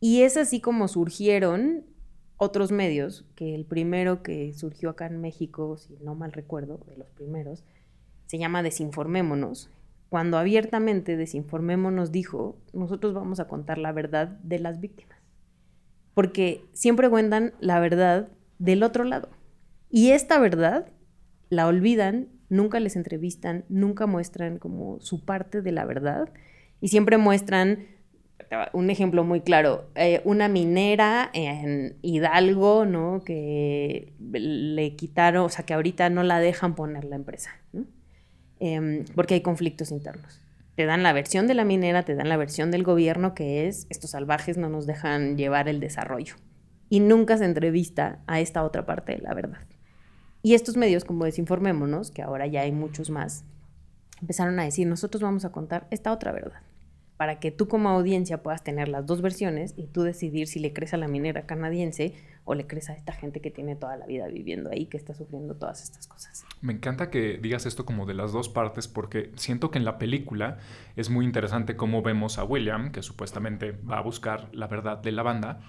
Y es así como surgieron otros medios, que el primero que surgió acá en México, si no mal recuerdo, de los primeros, se llama Desinformémonos. Cuando abiertamente Desinformémonos dijo, nosotros vamos a contar la verdad de las víctimas. Porque siempre cuentan la verdad del otro lado. Y esta verdad la olvidan, nunca les entrevistan, nunca muestran como su parte de la verdad y siempre muestran un ejemplo muy claro, eh, una minera en Hidalgo, ¿no? Que le quitaron, o sea, que ahorita no la dejan poner la empresa, ¿no? Em, porque hay conflictos internos. Te dan la versión de la minera, te dan la versión del gobierno, que es, estos salvajes no nos dejan llevar el desarrollo. Y nunca se entrevista a esta otra parte de la verdad. Y estos medios, como Desinformémonos, que ahora ya hay muchos más, empezaron a decir, nosotros vamos a contar esta otra verdad para que tú como audiencia puedas tener las dos versiones y tú decidir si le crees a la minera canadiense o le crees a esta gente que tiene toda la vida viviendo ahí, que está sufriendo todas estas cosas. Me encanta que digas esto como de las dos partes porque siento que en la película es muy interesante cómo vemos a William, que supuestamente va a buscar la verdad de la banda,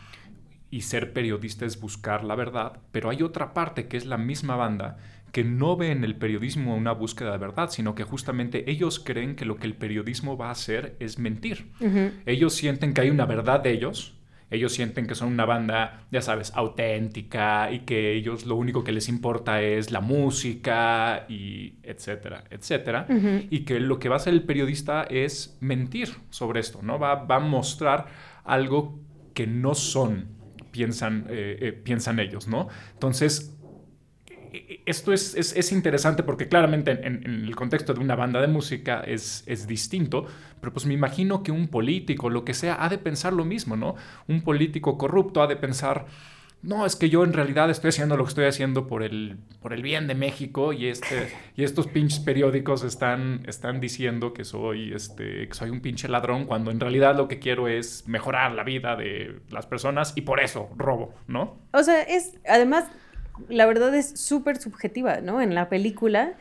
y ser periodista es buscar la verdad, pero hay otra parte que es la misma banda que no ve en el periodismo una búsqueda de verdad, sino que justamente ellos creen que lo que el periodismo va a hacer es mentir. Ellos sienten que hay una verdad de ellos, ellos sienten que son una banda, ya sabes, auténtica y que ellos lo único que les importa es la música y etcétera, etcétera. Y que lo que va a hacer el periodista es mentir sobre esto, ¿no? Va, va a mostrar algo que no son, piensan, eh, eh, piensan ellos, ¿no? Entonces, esto es, es, interesante porque claramente en, el contexto de una banda de música es, es distinto, pero pues me imagino que un político, lo que sea, ha de pensar lo mismo, ¿no? Un político corrupto ha de pensar, no, es que yo en realidad estoy haciendo lo que estoy haciendo por el, por el bien de México y, este, y estos pinches periódicos están, están diciendo que soy, este, que soy un pinche ladrón cuando en realidad lo que quiero es mejorar la vida de las personas y por eso robo, ¿no? O sea, es, además la verdad es súper subjetiva, ¿no? En la película,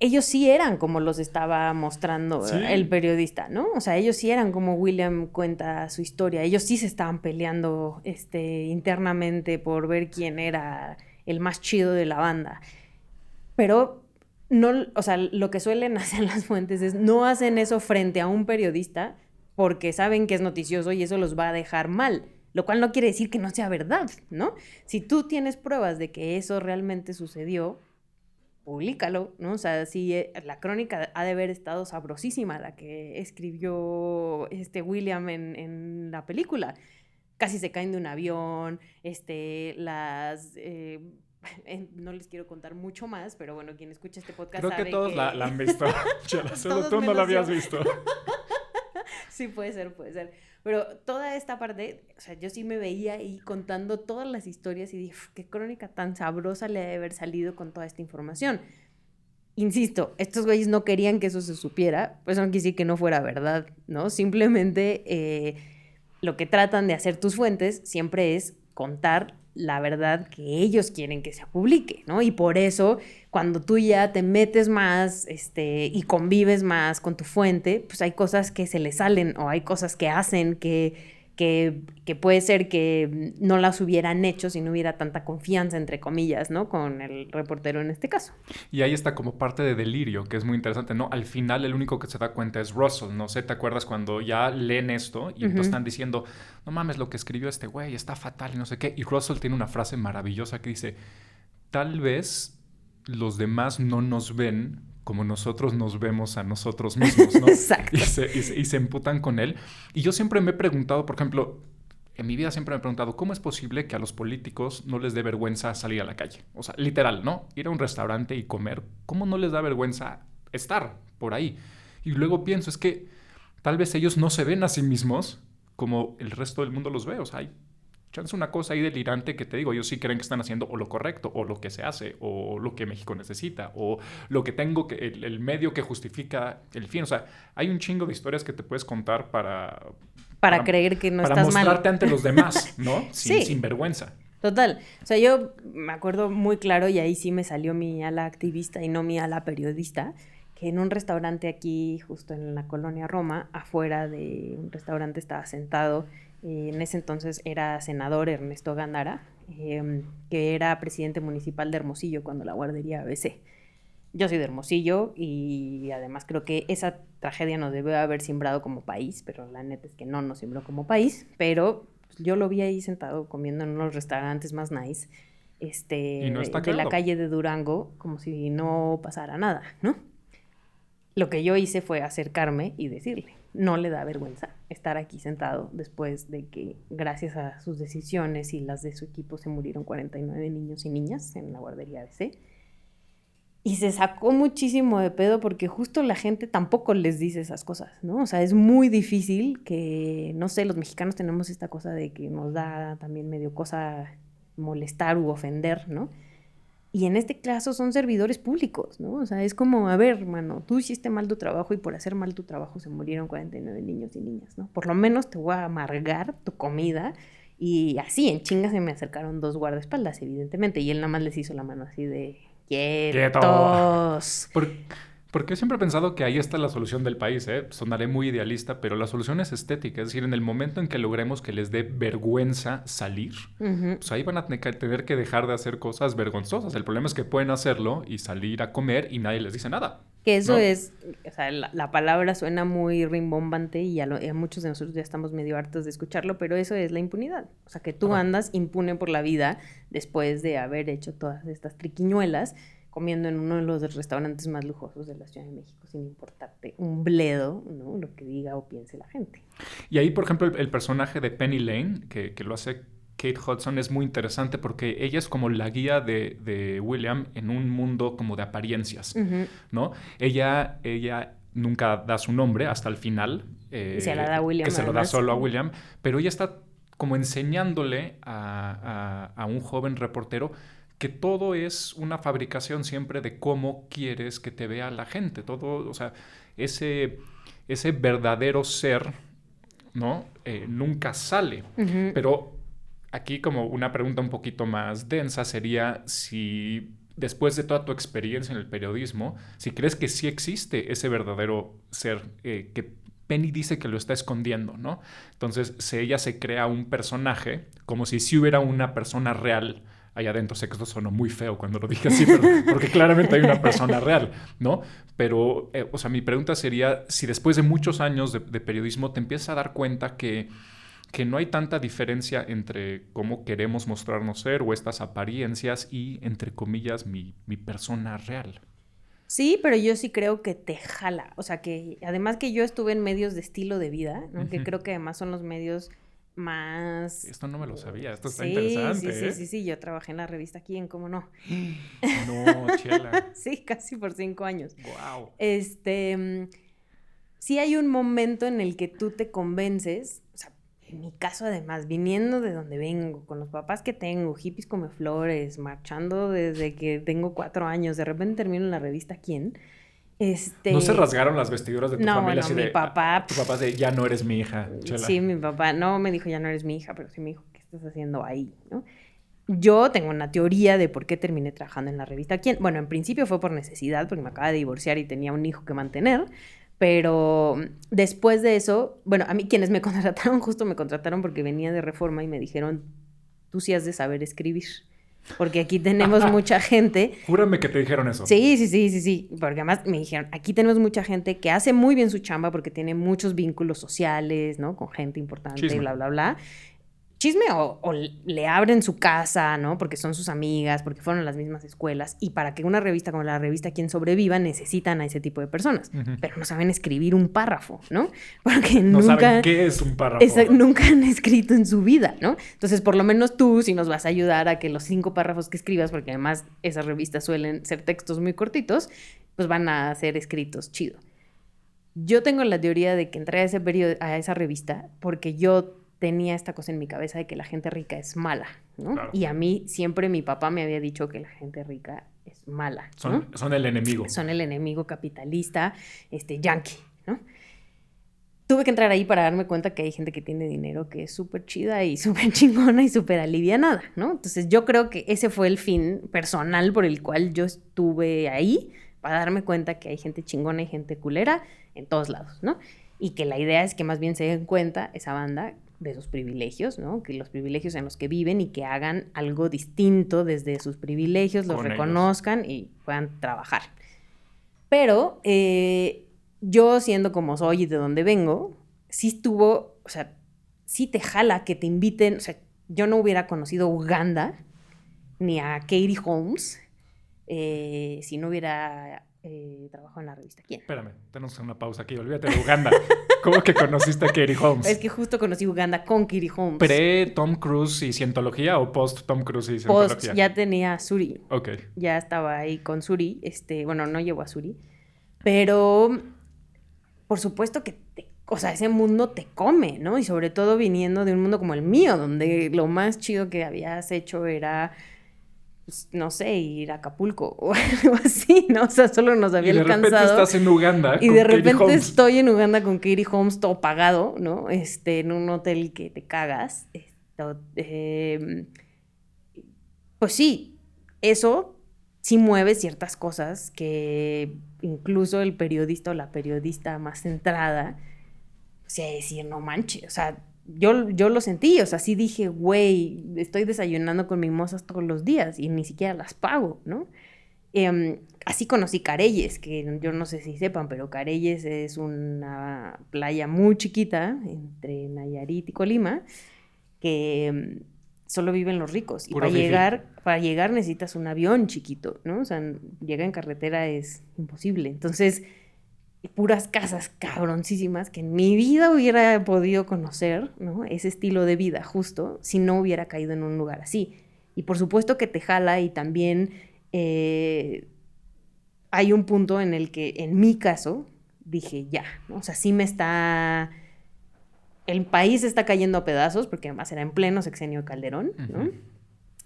ellos sí eran como los estaba mostrando el periodista, ¿no? O sea, ellos sí eran como William cuenta su historia, ellos sí se estaban peleando este, internamente por ver quién era el más chido de la banda. Pero no, o sea, lo que suelen hacer las fuentes es no hacen eso frente a un periodista porque saben que es noticioso y eso los va a dejar mal lo cual no quiere decir que no sea verdad, ¿no? Si tú tienes pruebas de que eso realmente sucedió, públicalo, ¿no? O sea, si eh, la crónica ha de haber estado sabrosísima, la que escribió este William en, la película. Casi se caen de un avión, este, las... Eh, no les quiero contar mucho más, pero bueno, quien escucha este podcast Creo que todos La, han visto. tú no la habías visto. Sí, puede ser, puede ser. Pero toda esta parte, o sea, yo sí me veía ahí contando todas las historias y dije, qué crónica tan sabrosa le debe haber salido con toda esta información. Insisto, estos güeyes no querían que eso se supiera, pues no quisiera que no fuera verdad, ¿no? Simplemente eh, lo que tratan de hacer tus fuentes siempre es contar la verdad que ellos quieren que se publique, ¿no? Y por eso, cuando tú ya te metes más este, y convives más con tu fuente, pues hay cosas que se le salen o hay cosas que hacen que, que, que, puede ser que no las hubieran hecho si no hubiera tanta confianza, entre comillas, ¿no? Con el reportero en este caso. Y ahí está como parte de delirio, que es muy interesante, ¿no? Al final el único que se da cuenta es Russell, no sé, ¿te acuerdas cuando ya leen esto y están diciendo, no mames, lo que escribió este güey está fatal y no sé qué? Y Russell tiene una frase maravillosa que dice, tal vez los demás no nos ven como nosotros nos vemos a nosotros mismos, ¿no? Exacto. Y se, y, se, emputan con él. Y yo siempre me he preguntado, por ejemplo, en mi vida siempre me he preguntado, ¿cómo es posible que a los políticos no les dé vergüenza salir a la calle? O sea, literal, ¿no? Ir a un restaurante y comer, ¿cómo no les da vergüenza estar por ahí? Y luego pienso, es que tal vez ellos no se ven a sí mismos como el resto del mundo los ve. O sea, hay chance una cosa ahí delirante que te digo, ellos sí creen que están haciendo o lo correcto, o lo que se hace, o lo que México necesita, o lo que tengo que, el, medio que justifica el fin. O sea, hay un chingo de historias que te puedes contar para... Para, creer que no estás mal. Para mostrarte ante los demás, ¿no? Sin, sí. sin vergüenza. Total. O sea, yo me acuerdo muy claro, y ahí sí me salió mi ala activista y no mi ala periodista, que en un restaurante aquí, justo en la colonia Roma, afuera de un restaurante estaba sentado en ese entonces era senador Ernesto Gandara, em, que era presidente municipal de Hermosillo cuando la guardería ABC. Yo soy de Hermosillo y además creo que esa tragedia nos debe haber simbrado como país, pero la neta es que no nos simbró como país, pero pues, yo lo vi ahí sentado comiendo en unos restaurantes más nice este, de la calle de Durango, como si no pasara nada, ¿no? Lo que yo hice fue acercarme y decirle, no le da vergüenza estar aquí sentado después de que gracias a sus decisiones y las de su equipo se murieron 49 niños y niñas en la guardería ABC. Y se sacó muchísimo de pedo porque justo la gente tampoco les dice esas cosas, ¿no? O sea, es muy difícil que, no sé, los mexicanos tenemos esta cosa de que nos da también medio cosa molestar u ofender, ¿no? Y en este caso son servidores públicos, ¿no? O sea, es como, a ver, hermano, tú hiciste mal tu trabajo y por hacer mal tu trabajo se murieron 49 niños y niñas, ¿no? Por lo menos te voy a amargar tu comida. Y así, en chingas se me acercaron dos guardaespaldas, evidentemente, y él nada más les hizo la mano así de, quietos. Por, porque siempre he pensado que ahí está la solución del país, ¿eh? Sonaré muy idealista, pero la solución es estética. Es decir, en el momento en que logremos que les dé vergüenza salir, pues ahí van a tener que dejar de hacer cosas vergonzosas. El problema es que pueden hacerlo y salir a comer y nadie les dice nada. Que eso es, o sea, la, palabra suena muy rimbombante y a, muchos de nosotros ya estamos medio hartos de escucharlo, pero eso es la impunidad. O sea, que tú andas impune por la vida después de haber hecho todas estas triquiñuelas comiendo en uno de los restaurantes más lujosos de la Ciudad de México sin importarte un bledo, ¿no? Lo que diga o piense la gente. Y ahí, por ejemplo, el, personaje de Penny Lane, que, lo hace Kate Hudson, es muy interesante porque ella es como la guía de, William en un mundo como de apariencias, ¿no? Ella, ella nunca da su nombre hasta el final. Eh, se la da a William. Que se lo da solo a William, pero ella está como enseñándole a, a un joven reportero que todo es una fabricación siempre de cómo quieres que te vea la gente. Todo, o sea, ese, ese verdadero ser, ¿no? Eh, nunca sale. Pero aquí como una pregunta un poquito más densa sería si después de toda tu experiencia en el periodismo, si crees que sí existe ese verdadero ser eh, que Penny dice que lo está escondiendo, ¿no? Entonces, si ella se crea un personaje, como si sí hubiera una persona real allá adentro. Sé que esto sonó muy feo cuando lo dije así, porque claramente hay una persona real, ¿no? Pero, eh, o sea, mi pregunta sería, si después de muchos años de, periodismo te empiezas a dar cuenta que, que no hay tanta diferencia entre cómo queremos mostrarnos ser o estas apariencias y, entre comillas, mi, mi persona real. Sí, pero yo sí creo que te jala. O sea, que además que yo estuve en medios de estilo de vida, ¿no? que creo que además son los medios más... Esto no me lo sabía, esto está interesante. Sí, sí, ¿eh? sí, sí, yo trabajé en la revista Quién, ¿cómo no? No, chela. sí, casi por cinco años. Wow. Este, mm, sí hay un momento en el que tú te convences, o sea, en mi caso además, viniendo de donde vengo, con los papás que tengo, hippies come flores, marchando desde que tengo cuatro años, de repente termino en la revista Quién este... ¿No se rasgaron las vestiduras de tu familia? No, mi papá... Tu papá de, ya no eres mi hija, Sí, mi papá no me dijo, ya no eres mi hija, pero sí me dijo, ¿qué estás haciendo ahí? ¿no? Yo tengo una teoría de por qué terminé trabajando en la revista. ¿Quién? Bueno, en principio fue por necesidad, porque me acaba de divorciar y tenía un hijo que mantener. Pero después de eso, bueno, a mí quienes me contrataron, justo me contrataron porque venía de reforma y me dijeron, tú sí has de saber escribir porque aquí tenemos mucha gente. Júrame que te dijeron eso. Sí, sí, sí, sí, sí. Porque además me dijeron, aquí tenemos mucha gente que hace muy bien su chamba porque tiene muchos vínculos sociales, ¿no? Con gente importante, y bla, bla, bla chisme o, le abren su casa, ¿no? Porque son sus amigas, porque fueron a las mismas escuelas. Y para que una revista como la revista Quien Sobreviva necesitan a ese tipo de personas. Pero no saben escribir un párrafo, ¿no? Porque no nunca... saben qué es un párrafo. nunca han escrito en su vida, ¿no? Entonces, por lo menos tú, si nos vas a ayudar a que los cinco párrafos que escribas, porque además esas revistas suelen ser textos muy cortitos, pues van a ser escritos chido. Yo tengo la teoría de que entré a ese periodo, a esa revista porque yo tenía esta cosa en mi cabeza de que la gente rica es mala, ¿no? Y a mí siempre mi papá me había dicho que la gente rica es mala. Son, son el enemigo. Son el enemigo capitalista, este, yankee, ¿no? Tuve que entrar ahí para darme cuenta que hay gente que tiene dinero que es súper chida y súper chingona y súper alivianada, ¿no? Entonces yo creo que ese fue el fin personal por el cual yo estuve ahí, para darme cuenta que hay gente chingona y gente culera en todos lados, ¿no? Y que la idea es que más bien se den cuenta esa banda de sus privilegios, ¿no? Que los privilegios en los que viven y que hagan algo distinto desde sus privilegios, los reconozcan y puedan trabajar. Pero eh, yo siendo como soy y de donde vengo, sí estuvo, o sea, sí te jala que te inviten, o sea, yo no hubiera conocido Uganda ni a Katie Holmes eh, si no hubiera eh, trabajado en la revista ¿Quién? Espérame, tenemos una pausa aquí, olvídate de Uganda. ¿Cómo que conociste a Katie Holmes? Es que justo conocí Uganda con Katie Holmes. ¿Pre Tom Cruise y Cientología o post Tom Cruise y Cientología? Post, ya tenía Suri. Ok. Ya estaba ahí con Suri. Este, bueno, no llevo a Suri. Pero, por supuesto que o sea, ese mundo te come, ¿no? Y sobre todo viniendo de un mundo como el mío, donde lo más chido que habías hecho era pues, no sé, ir a Acapulco o algo así, ¿no? O sea, solo nos había alcanzado. Y de repente estás en Uganda. Y de repente estoy en Uganda con Katie Holmes todo pagado, ¿no? Este, en un hotel que te cagas. Esto, em, pues sí, eso sí mueve ciertas cosas que incluso el periodista o la periodista más centrada, o sea, decir, no manches, o sea, yo, yo lo sentí, o sea, sí dije, güey, estoy desayunando con mimosas todos los días y ni siquiera las pago, ¿no? Em, así conocí Careyes, que yo no sé si sepan, pero Careyes es una playa muy chiquita entre Nayarit y Colima, que em, solo viven los ricos. y para llegar, para llegar necesitas un avión chiquito, ¿no? O sea, llegar en carretera es imposible. Entonces, puras casas cabroncísimas que en mi vida hubiera podido conocer, ¿no? Ese estilo de vida justo si no hubiera caído en un lugar así. Y por supuesto que te jala y también eh, hay un punto en el que en mi caso dije ya, ¿no? O sea, sí me está... El país está cayendo a pedazos porque además era en pleno sexenio de Calderón, ¿no?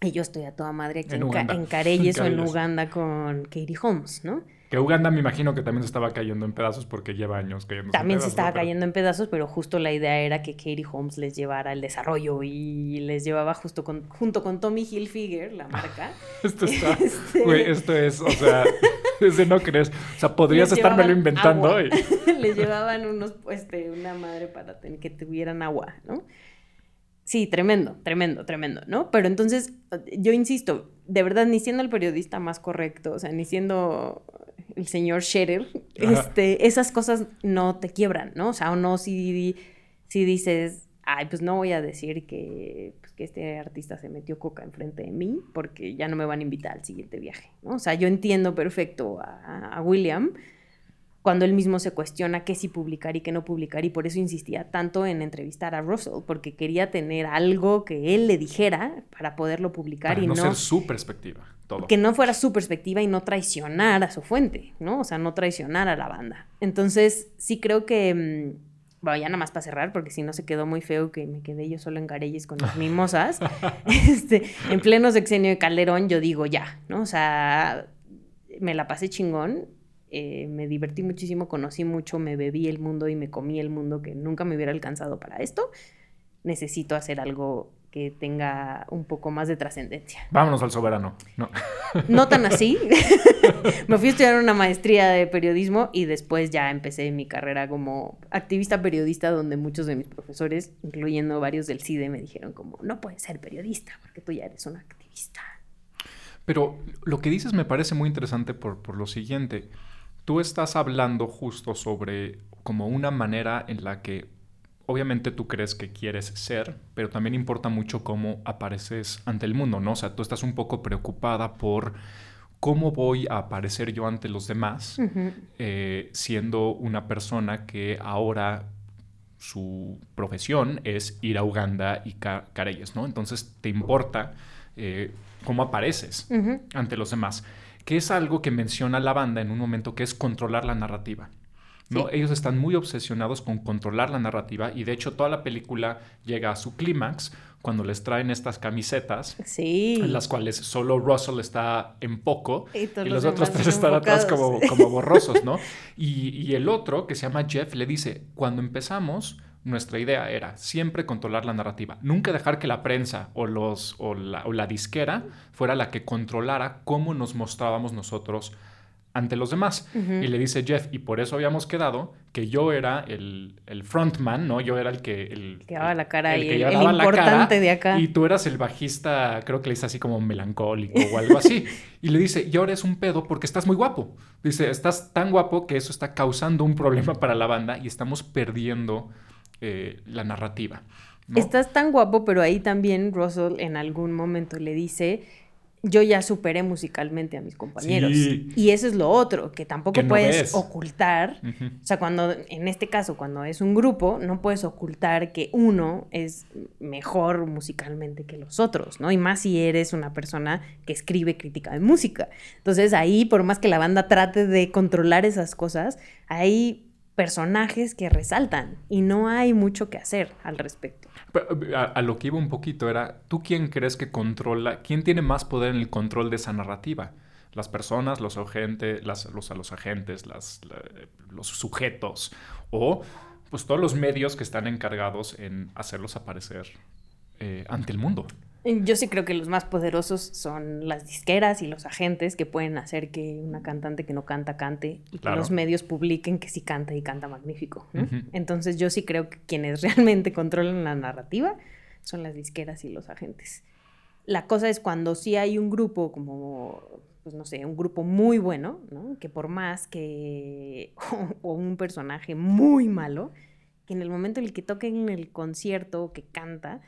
Y yo estoy a toda madre aquí en, en, Careyes o en Uganda con Katie Holmes, ¿no? Que Uganda me imagino que también se estaba cayendo en pedazos porque lleva años cayendo También se estaba cayendo en pedazos, pero justo la idea era que Katie Holmes les llevara el desarrollo y les llevaba justo con, junto con Tommy Hilfiger, la marca. esto está, este... güey, esto es, o sea, ese no crees. O sea, podrías estármelo inventando. hoy. les llevaban unos, este, una madre para que tuvieran agua, ¿no? Sí, tremendo, tremendo, tremendo, ¿no? Pero entonces, yo insisto, de verdad, ni siendo el periodista más correcto, o sea, ni siendo el señor Scherer, este, esas cosas no te quiebran, ¿no? O sea, o no si, si dices, ay, pues no voy a decir que, pues, que este artista se metió coca enfrente de mí porque ya no me van a invitar al siguiente viaje, ¿no? O sea, yo entiendo perfecto a, a William cuando él mismo se cuestiona qué sí publicar y qué no publicar y por eso insistía tanto en entrevistar a Russell porque quería tener algo que él le dijera para poderlo publicar y no, no ser su perspectiva todo. que no fuera su perspectiva y no traicionar a su fuente no o sea no traicionar a la banda entonces sí creo que mm, bueno, ya nada más para cerrar, porque si no se quedó muy feo que me quedé yo solo en Garelles con las mimosas. este, en pleno sexenio de Calderón, yo digo ya, ¿no? O sea, me la pasé chingón eh, me divertí muchísimo, conocí mucho, me bebí el mundo y me comí el mundo que nunca me hubiera alcanzado para esto. Necesito hacer algo que tenga un poco más de trascendencia. Vámonos al soberano. No. no tan así. me fui a estudiar una maestría de periodismo y después ya empecé mi carrera como activista periodista donde muchos de mis profesores, incluyendo varios del CIDE, me dijeron como, no puedes ser periodista porque tú ya eres un activista. Pero lo que dices me parece muy interesante por, por lo siguiente tú estás hablando justo sobre como una manera en la que obviamente tú crees que quieres ser, pero también importa mucho cómo apareces ante el mundo, ¿no? O sea, tú estás un poco preocupada por cómo voy a aparecer yo ante los demás, eh, siendo una persona que ahora su profesión es ir a Uganda y Careyes, ¿no? Entonces te importa eh, cómo apareces ante los demás que es algo que menciona la banda en un momento que es controlar la narrativa. ¿No? Ellos están muy obsesionados con controlar la narrativa y de hecho toda la película llega a su clímax cuando les traen estas camisetas en las cuales solo Russell está en poco y, los, otros tres están atrás como, como borrosos, ¿no? Y, y el otro, que se llama Jeff, le dice, cuando empezamos nuestra idea era siempre controlar la narrativa, nunca dejar que la prensa o, los, o, la, disquera fuera la que controlara cómo nos mostrábamos nosotros ante los demás. Y le dice Jeff, y por eso habíamos quedado que yo era el, frontman, ¿no? Yo era el que... El, que daba la cara y el, importante de acá. Y tú eras el bajista, creo que le dice así como melancólico o algo así. y le dice, y ahora es un pedo porque estás muy guapo. Dice, estás tan guapo que eso está causando un problema para la banda y estamos perdiendo eh, la narrativa. Estás tan guapo, pero ahí también Russell en algún momento le dice, yo ya superé musicalmente a mis compañeros. Y eso es lo otro, que tampoco puedes ocultar. O sea, cuando, en este caso, cuando es un grupo, no puedes ocultar que uno es mejor musicalmente que los otros, ¿no? Y más si eres una persona que escribe crítica de música. Entonces ahí, por más que la banda trate de controlar esas cosas, ahí personajes que resaltan y no hay mucho que hacer al respecto. A, lo que iba un poquito era, ¿tú quién crees que controla, quién tiene más poder en el control de esa narrativa? Las personas, los agentes, los, los agentes, los sujetos o pues todos los medios que están encargados en hacerlos aparecer eh, ante el mundo. Yo sí creo que los más poderosos son las disqueras y los agentes que pueden hacer que una cantante que no canta cante y que los medios publiquen que sí canta y canta magnífico. Entonces yo sí creo que quienes realmente controlan la narrativa son las disqueras y los agentes. La cosa es cuando sí hay un grupo como, pues no sé, un grupo muy bueno, ¿no? Que por más que, o un personaje muy malo, que en el momento en el que toquen el concierto que canta,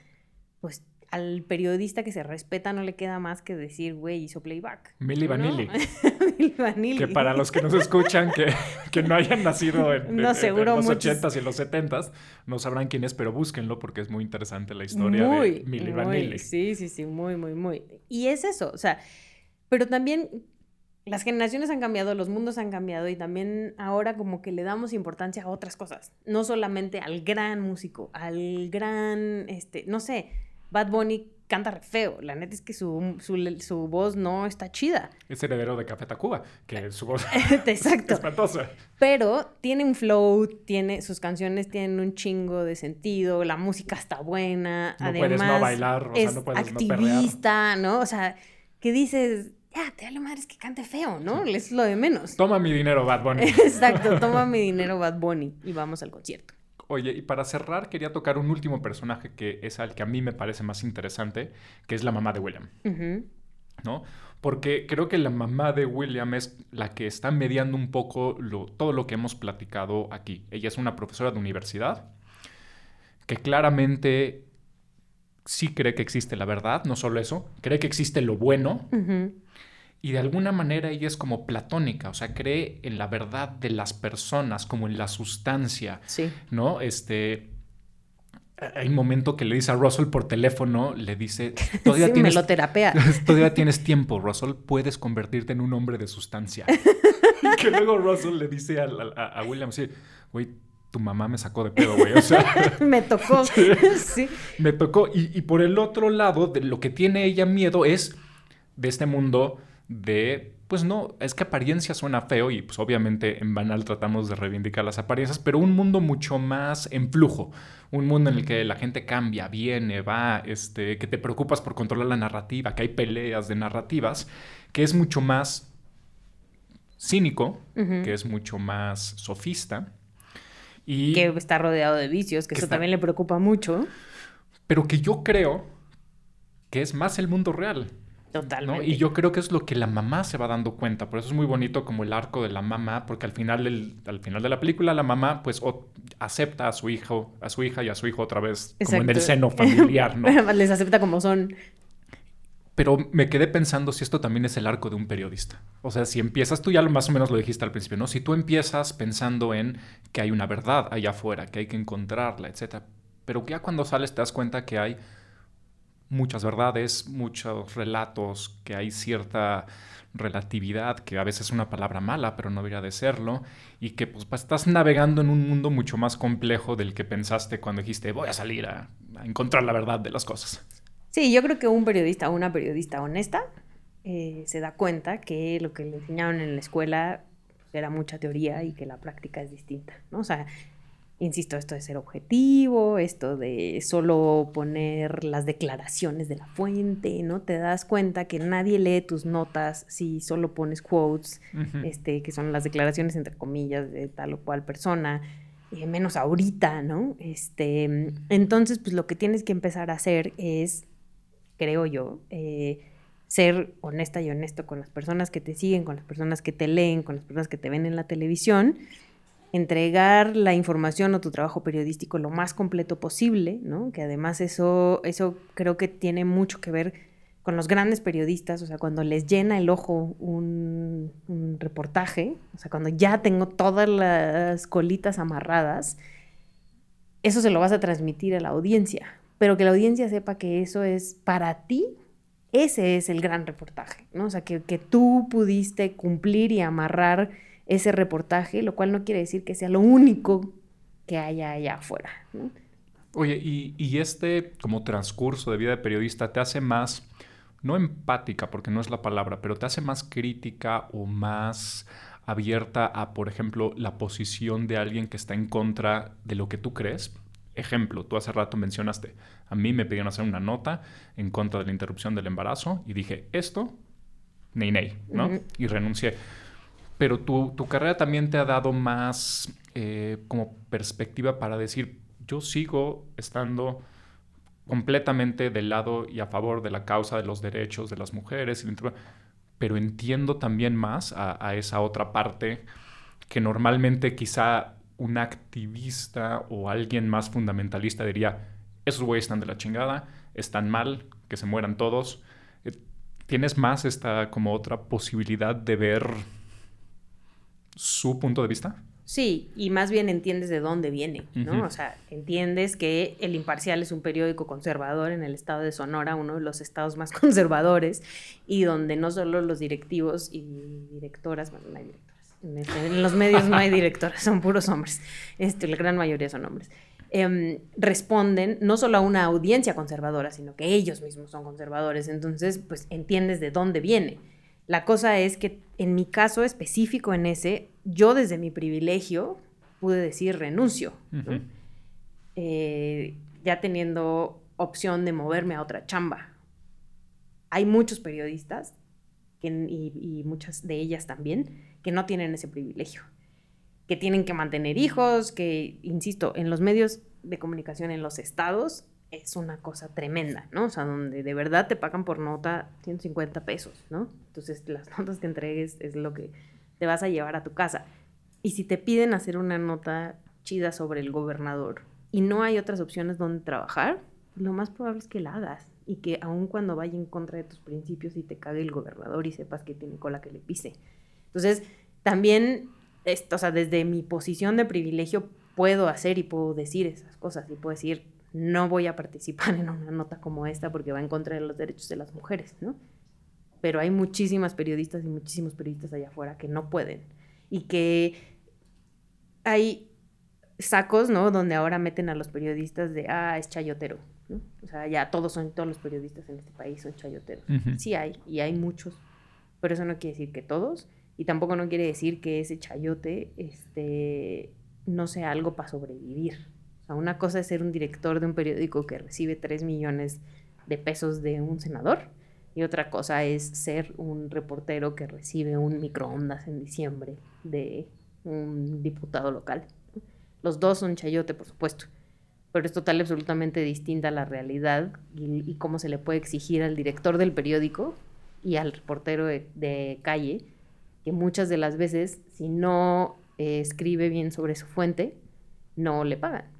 pues al periodista que se respeta no le queda más que decir, güey, hizo playback. Milly Vanilli. Vanilli. Que para los que nos escuchan, que, que no hayan nacido en, los 80s y en los 70s, no sabrán quién es, pero búsquenlo porque es muy interesante la historia de Milly Vanilli. Sí, sí, sí, muy, muy, muy. Y es eso, o sea, pero también las generaciones han cambiado, los mundos han cambiado y también ahora como que le damos importancia a otras cosas, no solamente al gran músico, al gran, este, no sé, Bad Bunny canta re feo. La neta es que su, su, voz no está chida. Es heredero de Café Tacuba, que su voz Exacto. es espantosa. Pero tiene un flow, tiene, sus canciones tienen un chingo de sentido, la música está buena. No además, puedes no bailar, o sea, no puedes activista, ¿no? O sea, que dices, ya, te da madre es que cante feo, ¿no? Es lo de menos. Toma mi dinero, Bad Bunny. Exacto, toma mi dinero, Bad Bunny. Y vamos al concierto. Oye, y para cerrar quería tocar un último personaje que es al que a mí me parece más interesante, que es la mamá de William. ¿No? Porque creo que la mamá de William es la que está mediando un poco todo lo que hemos platicado aquí. Ella es una profesora de universidad que claramente sí cree que existe la verdad, no solo eso, cree que existe lo bueno y de alguna manera ella es como platónica, o sea, cree en la verdad de las personas, como en la sustancia, sí. ¿no? Este, hay un momento que le dice a Russell por teléfono, le dice, todavía sí, tienes, todavía tienes tiempo, Russell, puedes convertirte en un hombre de sustancia. y que luego Russell le dice a, William, sí, güey, tu mamá me sacó de pedo, güey. O sea, me tocó. Sí. Me tocó. Y, y por el otro lado, de lo que tiene ella miedo es de este mundo de, pues no, es que apariencia suena feo y pues obviamente en Banal tratamos de reivindicar las apariencias, pero un mundo mucho más en flujo, un mundo en el que la gente cambia, viene, va, este, que te preocupas por controlar la narrativa, que hay peleas de narrativas, que es mucho más cínico, que es mucho más sofista. Y que está rodeado de vicios, que, eso también le preocupa mucho. Pero que yo creo que es más el mundo real. Totalmente. Y yo creo que es lo que la mamá se va dando cuenta. Por eso es muy bonito como el arco de la mamá, porque al final, al final de la película la mamá pues acepta a su hijo, a su hija y a su hijo otra vez como en el seno familiar, ¿no? Les acepta como son. Pero me quedé pensando si esto también es el arco de un periodista. O sea, si empiezas, tú ya más o menos lo dijiste al principio, ¿no? Si tú empiezas pensando en que hay una verdad allá afuera, que hay que encontrarla, etc. Pero ya cuando sales te das cuenta que hay muchas verdades, muchos relatos, que hay cierta relatividad, que a veces es una palabra mala, pero no debería de serlo, y que pues, estás navegando en un mundo mucho más complejo del que pensaste cuando dijiste voy a salir a, encontrar la verdad de las cosas. Sí, yo creo que un periodista o una periodista honesta eh, se da cuenta que lo que le enseñaron en la escuela era mucha teoría y que la práctica es distinta, ¿no? O insisto, esto de ser objetivo, esto de solo poner las declaraciones de la fuente, ¿no? Te das cuenta que nadie lee tus notas si solo pones quotes, este, que son las declaraciones entre comillas de tal o cual persona, eh, menos ahorita, ¿no? Este, entonces, pues lo que tienes que empezar a hacer es, creo yo, eh, ser honesta y honesto con las personas que te siguen, con las personas que te leen, con las personas que te ven en la televisión entregar la información o tu trabajo periodístico lo más completo posible, ¿no? Que además eso, eso creo que tiene mucho que ver con los grandes periodistas, o sea, cuando les llena el ojo un, reportaje, o sea, cuando ya tengo todas las colitas amarradas, eso se lo vas a transmitir a la audiencia, pero que la audiencia sepa que eso es para ti, ese es el gran reportaje, ¿no? O sea, que, que tú pudiste cumplir y amarrar ese reportaje, lo cual no quiere decir que sea lo único que haya allá afuera. Oye, y, este como transcurso de vida de periodista te hace más, no empática, porque no es la palabra, pero te hace más crítica o más abierta a, por ejemplo, la posición de alguien que está en contra de lo que tú crees. Ejemplo, tú hace rato mencionaste, a mí me pidieron hacer una nota en contra de la interrupción del embarazo y dije, esto, ney, ney, ¿no? Y renuncié pero tu, carrera también te ha dado más eh, como perspectiva para decir, yo sigo estando completamente del lado y a favor de la causa de los derechos de las mujeres, pero entiendo también más a, esa otra parte que normalmente quizá un activista o alguien más fundamentalista diría, esos güeyes están de la chingada, están mal, que se mueran todos. Eh, ¿Tienes más esta como otra posibilidad de ver su punto de vista? Sí, y más bien entiendes de dónde viene, ¿no? O sea, entiendes que El Imparcial es un periódico conservador en el estado de Sonora, uno de los estados más conservadores, y donde no solo los directivos y directoras, bueno, no hay directoras, en, este, los medios no hay directoras, son puros hombres, este, la gran mayoría son hombres, em, responden no solo a una audiencia conservadora, sino que ellos mismos son conservadores, entonces, pues entiendes de dónde viene. La cosa es que en mi caso específico en ese, yo desde mi privilegio pude decir renuncio, eh, ya teniendo opción de moverme a otra chamba. Hay muchos periodistas, y, muchas de ellas también, que no tienen ese privilegio, que tienen que mantener hijos, que, insisto, en los medios de comunicación en los estados es una cosa tremenda, ¿no? O sea, donde de verdad te pagan por nota 150 pesos, ¿no? Entonces, las notas que entregues es lo que te vas a llevar a tu casa. Y si te piden hacer una nota chida sobre el gobernador y no hay otras opciones donde trabajar, lo más probable es que la hagas y que aun cuando vaya en contra de tus principios y te cague el gobernador y sepas que tiene cola que le pise. Entonces, también, esto, o sea, desde mi posición de privilegio puedo hacer y puedo decir esas cosas y puedo decir, no voy a participar en una nota como esta porque va en contra de los derechos de las mujeres, ¿no? Pero hay muchísimas periodistas y muchísimos periodistas allá afuera que no pueden y que hay sacos, ¿no? Donde ahora meten a los periodistas de, ah, es chayotero, ¿no? O sea, ya todos son, todos los periodistas en este país son chayoteros. Sí hay, y hay muchos, pero eso no quiere decir que todos, y tampoco no quiere decir que ese chayote, este, no sea algo para sobrevivir, una cosa es ser un director de un periódico que recibe 3 millones de pesos de un senador y otra cosa es ser un reportero que recibe un microondas en diciembre de un diputado local. Los dos son chayote, por supuesto, pero es total absolutamente distinta la realidad y, cómo se le puede exigir al director del periódico y al reportero de, calle, que muchas de las veces, si no eh, escribe bien sobre su fuente, no le pagan.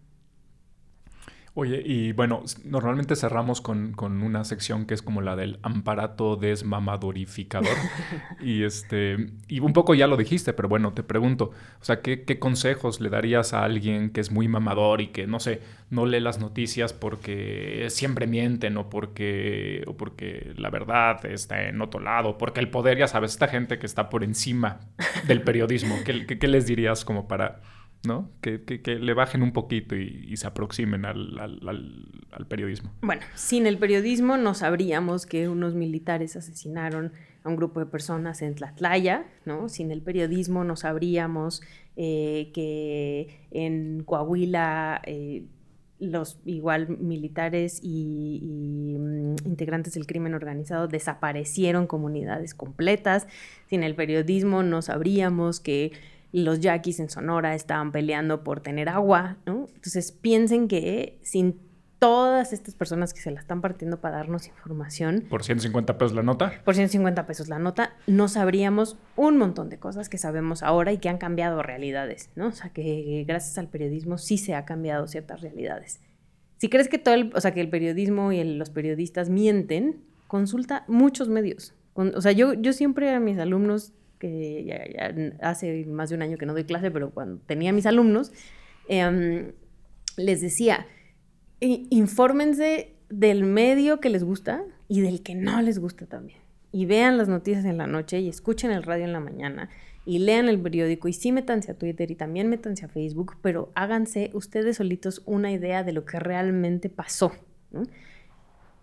Oye, y bueno, normalmente cerramos con, una sección que es como la del amparato desmamadorificador. y este, y un poco ya lo dijiste, pero bueno, te pregunto, o sea, ¿qué, consejos le darías a alguien que es muy mamador y que, no sé, no lee las noticias porque siempre mienten o porque, o porque la verdad está en otro lado, porque el poder, ya sabes, esta gente que está por encima del periodismo, ¿qué, qué les dirías como para ¿no? Que, le bajen un poquito y, se aproximen al, periodismo. Bueno, sin el periodismo no sabríamos que unos militares asesinaron a un grupo de personas en Tlatlaya, ¿no? Sin el periodismo no sabríamos eh, que en Coahuila eh, los igual militares y, mm, integrantes del crimen organizado desaparecieron comunidades completas. Sin el periodismo no sabríamos que los yaquis en Sonora estaban peleando por tener agua, ¿no? Entonces piensen que sin todas estas personas que se la están partiendo para darnos información. ¿Por 150 pesos la nota? Por 150 pesos la nota, no sabríamos un montón de cosas que sabemos ahora y que han cambiado realidades, ¿no? O sea, que gracias al periodismo sí se ha cambiado ciertas realidades. Si crees que todo el, o sea, que el periodismo y los periodistas mienten, consulta muchos medios. o sea, yo, yo siempre a mis alumnos que ya, hace más de un año que no doy clase, pero cuando tenía mis alumnos, em, les decía, infórmense del medio que les gusta y del que no les gusta también. Y vean las noticias en la noche y escuchen el radio en la mañana y lean el periódico y sí métanse a Twitter y también métanse a Facebook, pero háganse ustedes solitos una idea de lo que realmente pasó.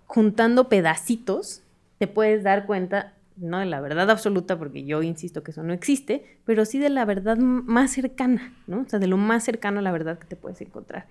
Juntando pedacitos, te puedes dar cuenta no de la verdad absoluta, porque yo insisto que eso no existe, pero sí de la verdad más cercana, ¿no? O sea, de lo más cercano a la verdad que te puedes encontrar.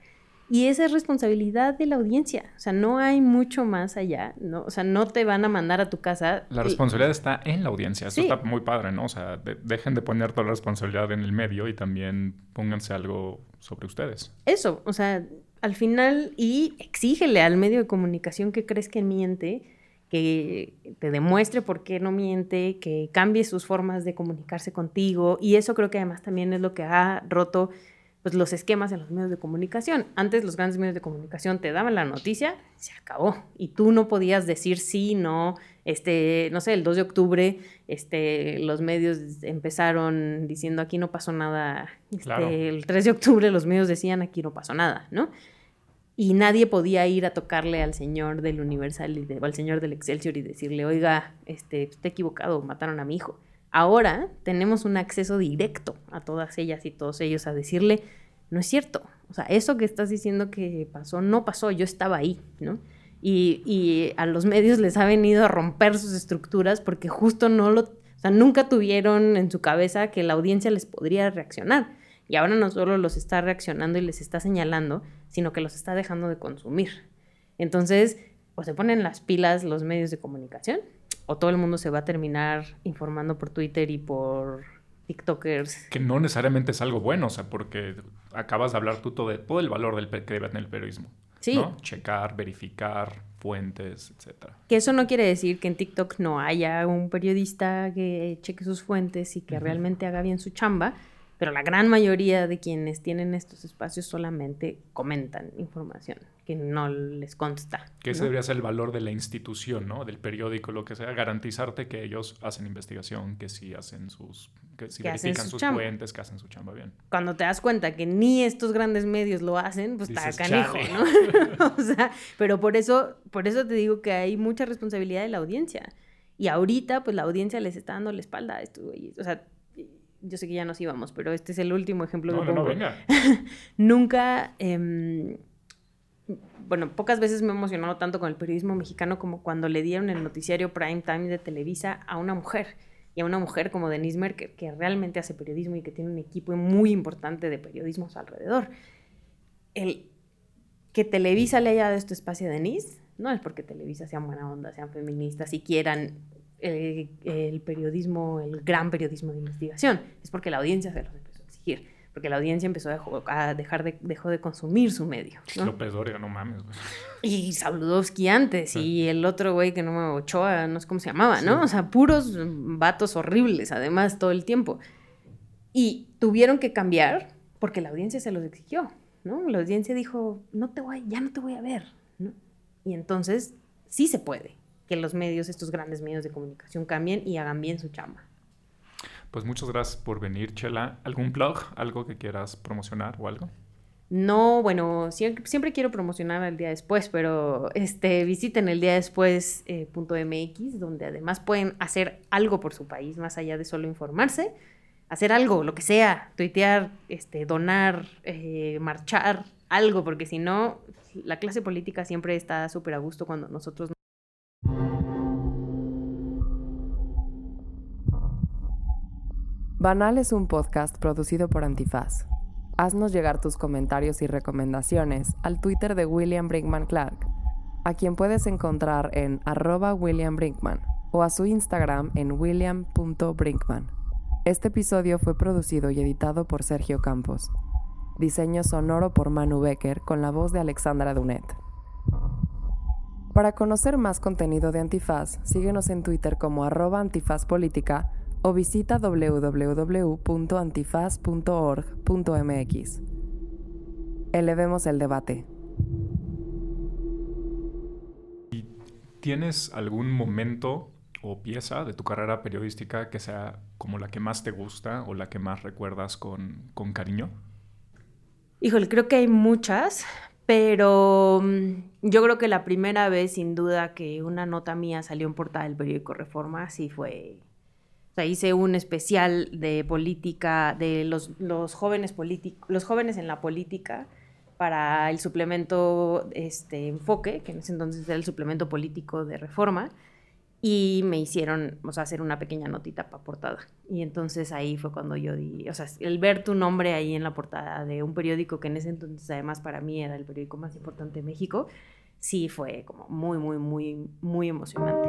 Y esa es responsabilidad de la audiencia, o sea, no hay mucho más allá, ¿no? O sea, no te van a mandar a tu casa. La responsabilidad está en la audiencia, eso está muy padre, ¿no? O sea, dejen de poner toda la responsabilidad en el medio y también pónganse algo sobre ustedes. Eso, o sea, al final, y exígele al medio de comunicación que crees que miente, que te demuestre por qué no miente, que cambie sus formas de comunicarse contigo. Y eso creo que además también es lo que ha roto pues, los esquemas en los medios de comunicación. Antes los grandes medios de comunicación te daban la noticia, se acabó. Y tú no podías decir sí, no. Este, no sé, el 2 de octubre este, los medios empezaron diciendo aquí no pasó nada. Este, el 3 de octubre los medios decían aquí no pasó nada, ¿no? Y nadie podía ir a tocarle al señor del Universal o al señor del Excelsior y decirle, oiga, este, está equivocado, mataron a mi hijo. Ahora tenemos un acceso directo a todas ellas y todos ellos a decirle, no es cierto, o sea, eso que estás diciendo que pasó, no pasó, yo estaba ahí, ¿no? Y, y a los medios les ha venido a romper sus estructuras porque justo no lo, o sea, nunca tuvieron en su cabeza que la audiencia les podría reaccionar. Y ahora no solo los está reaccionando y les está señalando, sino que los está dejando de consumir. Entonces, o se ponen las pilas los medios de comunicación, o todo el mundo se va a terminar informando por Twitter y por TikTokers. Que no necesariamente es algo bueno, o sea, porque acabas de hablar tú todo, de, todo el valor del, que debe tener el periodismo. Sí. Checar, verificar fuentes, etc. Que eso no quiere decir que en TikTok no haya un periodista que cheque sus fuentes y que realmente haga bien su chamba, pero la gran mayoría de quienes tienen estos espacios solamente comentan información que no les consta. Que ese debería ser el valor de la institución, ¿no? Del periódico, lo que sea, garantizarte que ellos hacen investigación, que sí hacen sus, que sí verifican sus fuentes, que hacen su chamba bien. Cuando te das cuenta que ni estos grandes medios lo hacen, pues está canijo, ¿no? o sea, pero por eso, por eso te digo que hay mucha responsabilidad de la audiencia. Y ahorita, pues la audiencia les está dando la espalda a estos güeyes. O sea, yo sé que ya nos íbamos, pero este es el último ejemplo no, que no, No, venga. Nunca, em, bueno, pocas veces me he emocionado tanto con el periodismo mexicano como cuando le dieron el noticiario prime time de Televisa a una mujer. Y a una mujer como Denise Merker, que realmente hace periodismo y que tiene un equipo muy importante de periodismo a su alrededor. El que Televisa le haya dado este espacio a Denise, no es porque Televisa sea buena onda, sean feministas y quieran el, periodismo, el gran periodismo de investigación, es porque la audiencia se los empezó a exigir, porque la audiencia empezó a, dejar de, dejó de consumir su medio. ¿no? López Dóriga, no mames. Y Saludowski antes, y el otro güey que no me Ochoa, no sé cómo se llamaba, ¿no? O sea, puros vatos horribles, además, todo el tiempo. Y tuvieron que cambiar porque la audiencia se los exigió. ¿no? La audiencia dijo, no te voy, ya no te voy a ver, ¿no? Y entonces sí se puede que los medios, estos grandes medios de comunicación cambien y hagan bien su chamba. Pues muchas gracias por venir, Chela. ¿Algún blog, algo que quieras promocionar o algo? No, bueno, siempre, quiero promocionar el día después, pero este, visiten el día después eh, .mx, donde además pueden hacer algo por su país, más allá de solo informarse, hacer algo, lo que sea, tuitear, este, donar, eh, marchar, algo, porque si no, la clase política siempre está súper a gusto cuando nosotros... Banal es un podcast producido por Antifaz. Haznos llegar tus comentarios y recomendaciones al Twitter de William Brinkman Clark, a quien puedes encontrar en arroba William Brinkman o a su Instagram en william.brinkman. Este episodio fue producido y editado por Sergio Campos. Diseño sonoro por Manu Becker con la voz de Alexandra Dunet. Para conocer más contenido de Antifaz, síguenos en Twitter como arroba o visita www.antifaz.org.mx. Elevemos el debate. ¿Tienes algún momento o pieza de tu carrera periodística que sea como la que más te gusta o la que más recuerdas con, con cariño? Híjole, creo que hay muchas, pero mm, yo creo que la primera vez, sin duda, que una nota mía salió en portada del periódico Reforma, sí fue sea, hice un especial de política, de los, jóvenes políticos, los jóvenes en la política para el suplemento este, Enfoque, que en ese entonces era el suplemento político de Reforma, y me hicieron, o sea, hacer una pequeña notita para portada. Y entonces ahí fue cuando yo di, o sea, el ver tu nombre ahí en la portada de un periódico que en ese entonces además para mí era el periódico más importante de México, sí fue como muy, muy, muy, muy emocionante.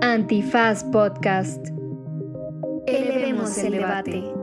Antifaz Podcast. Elevemos el debate.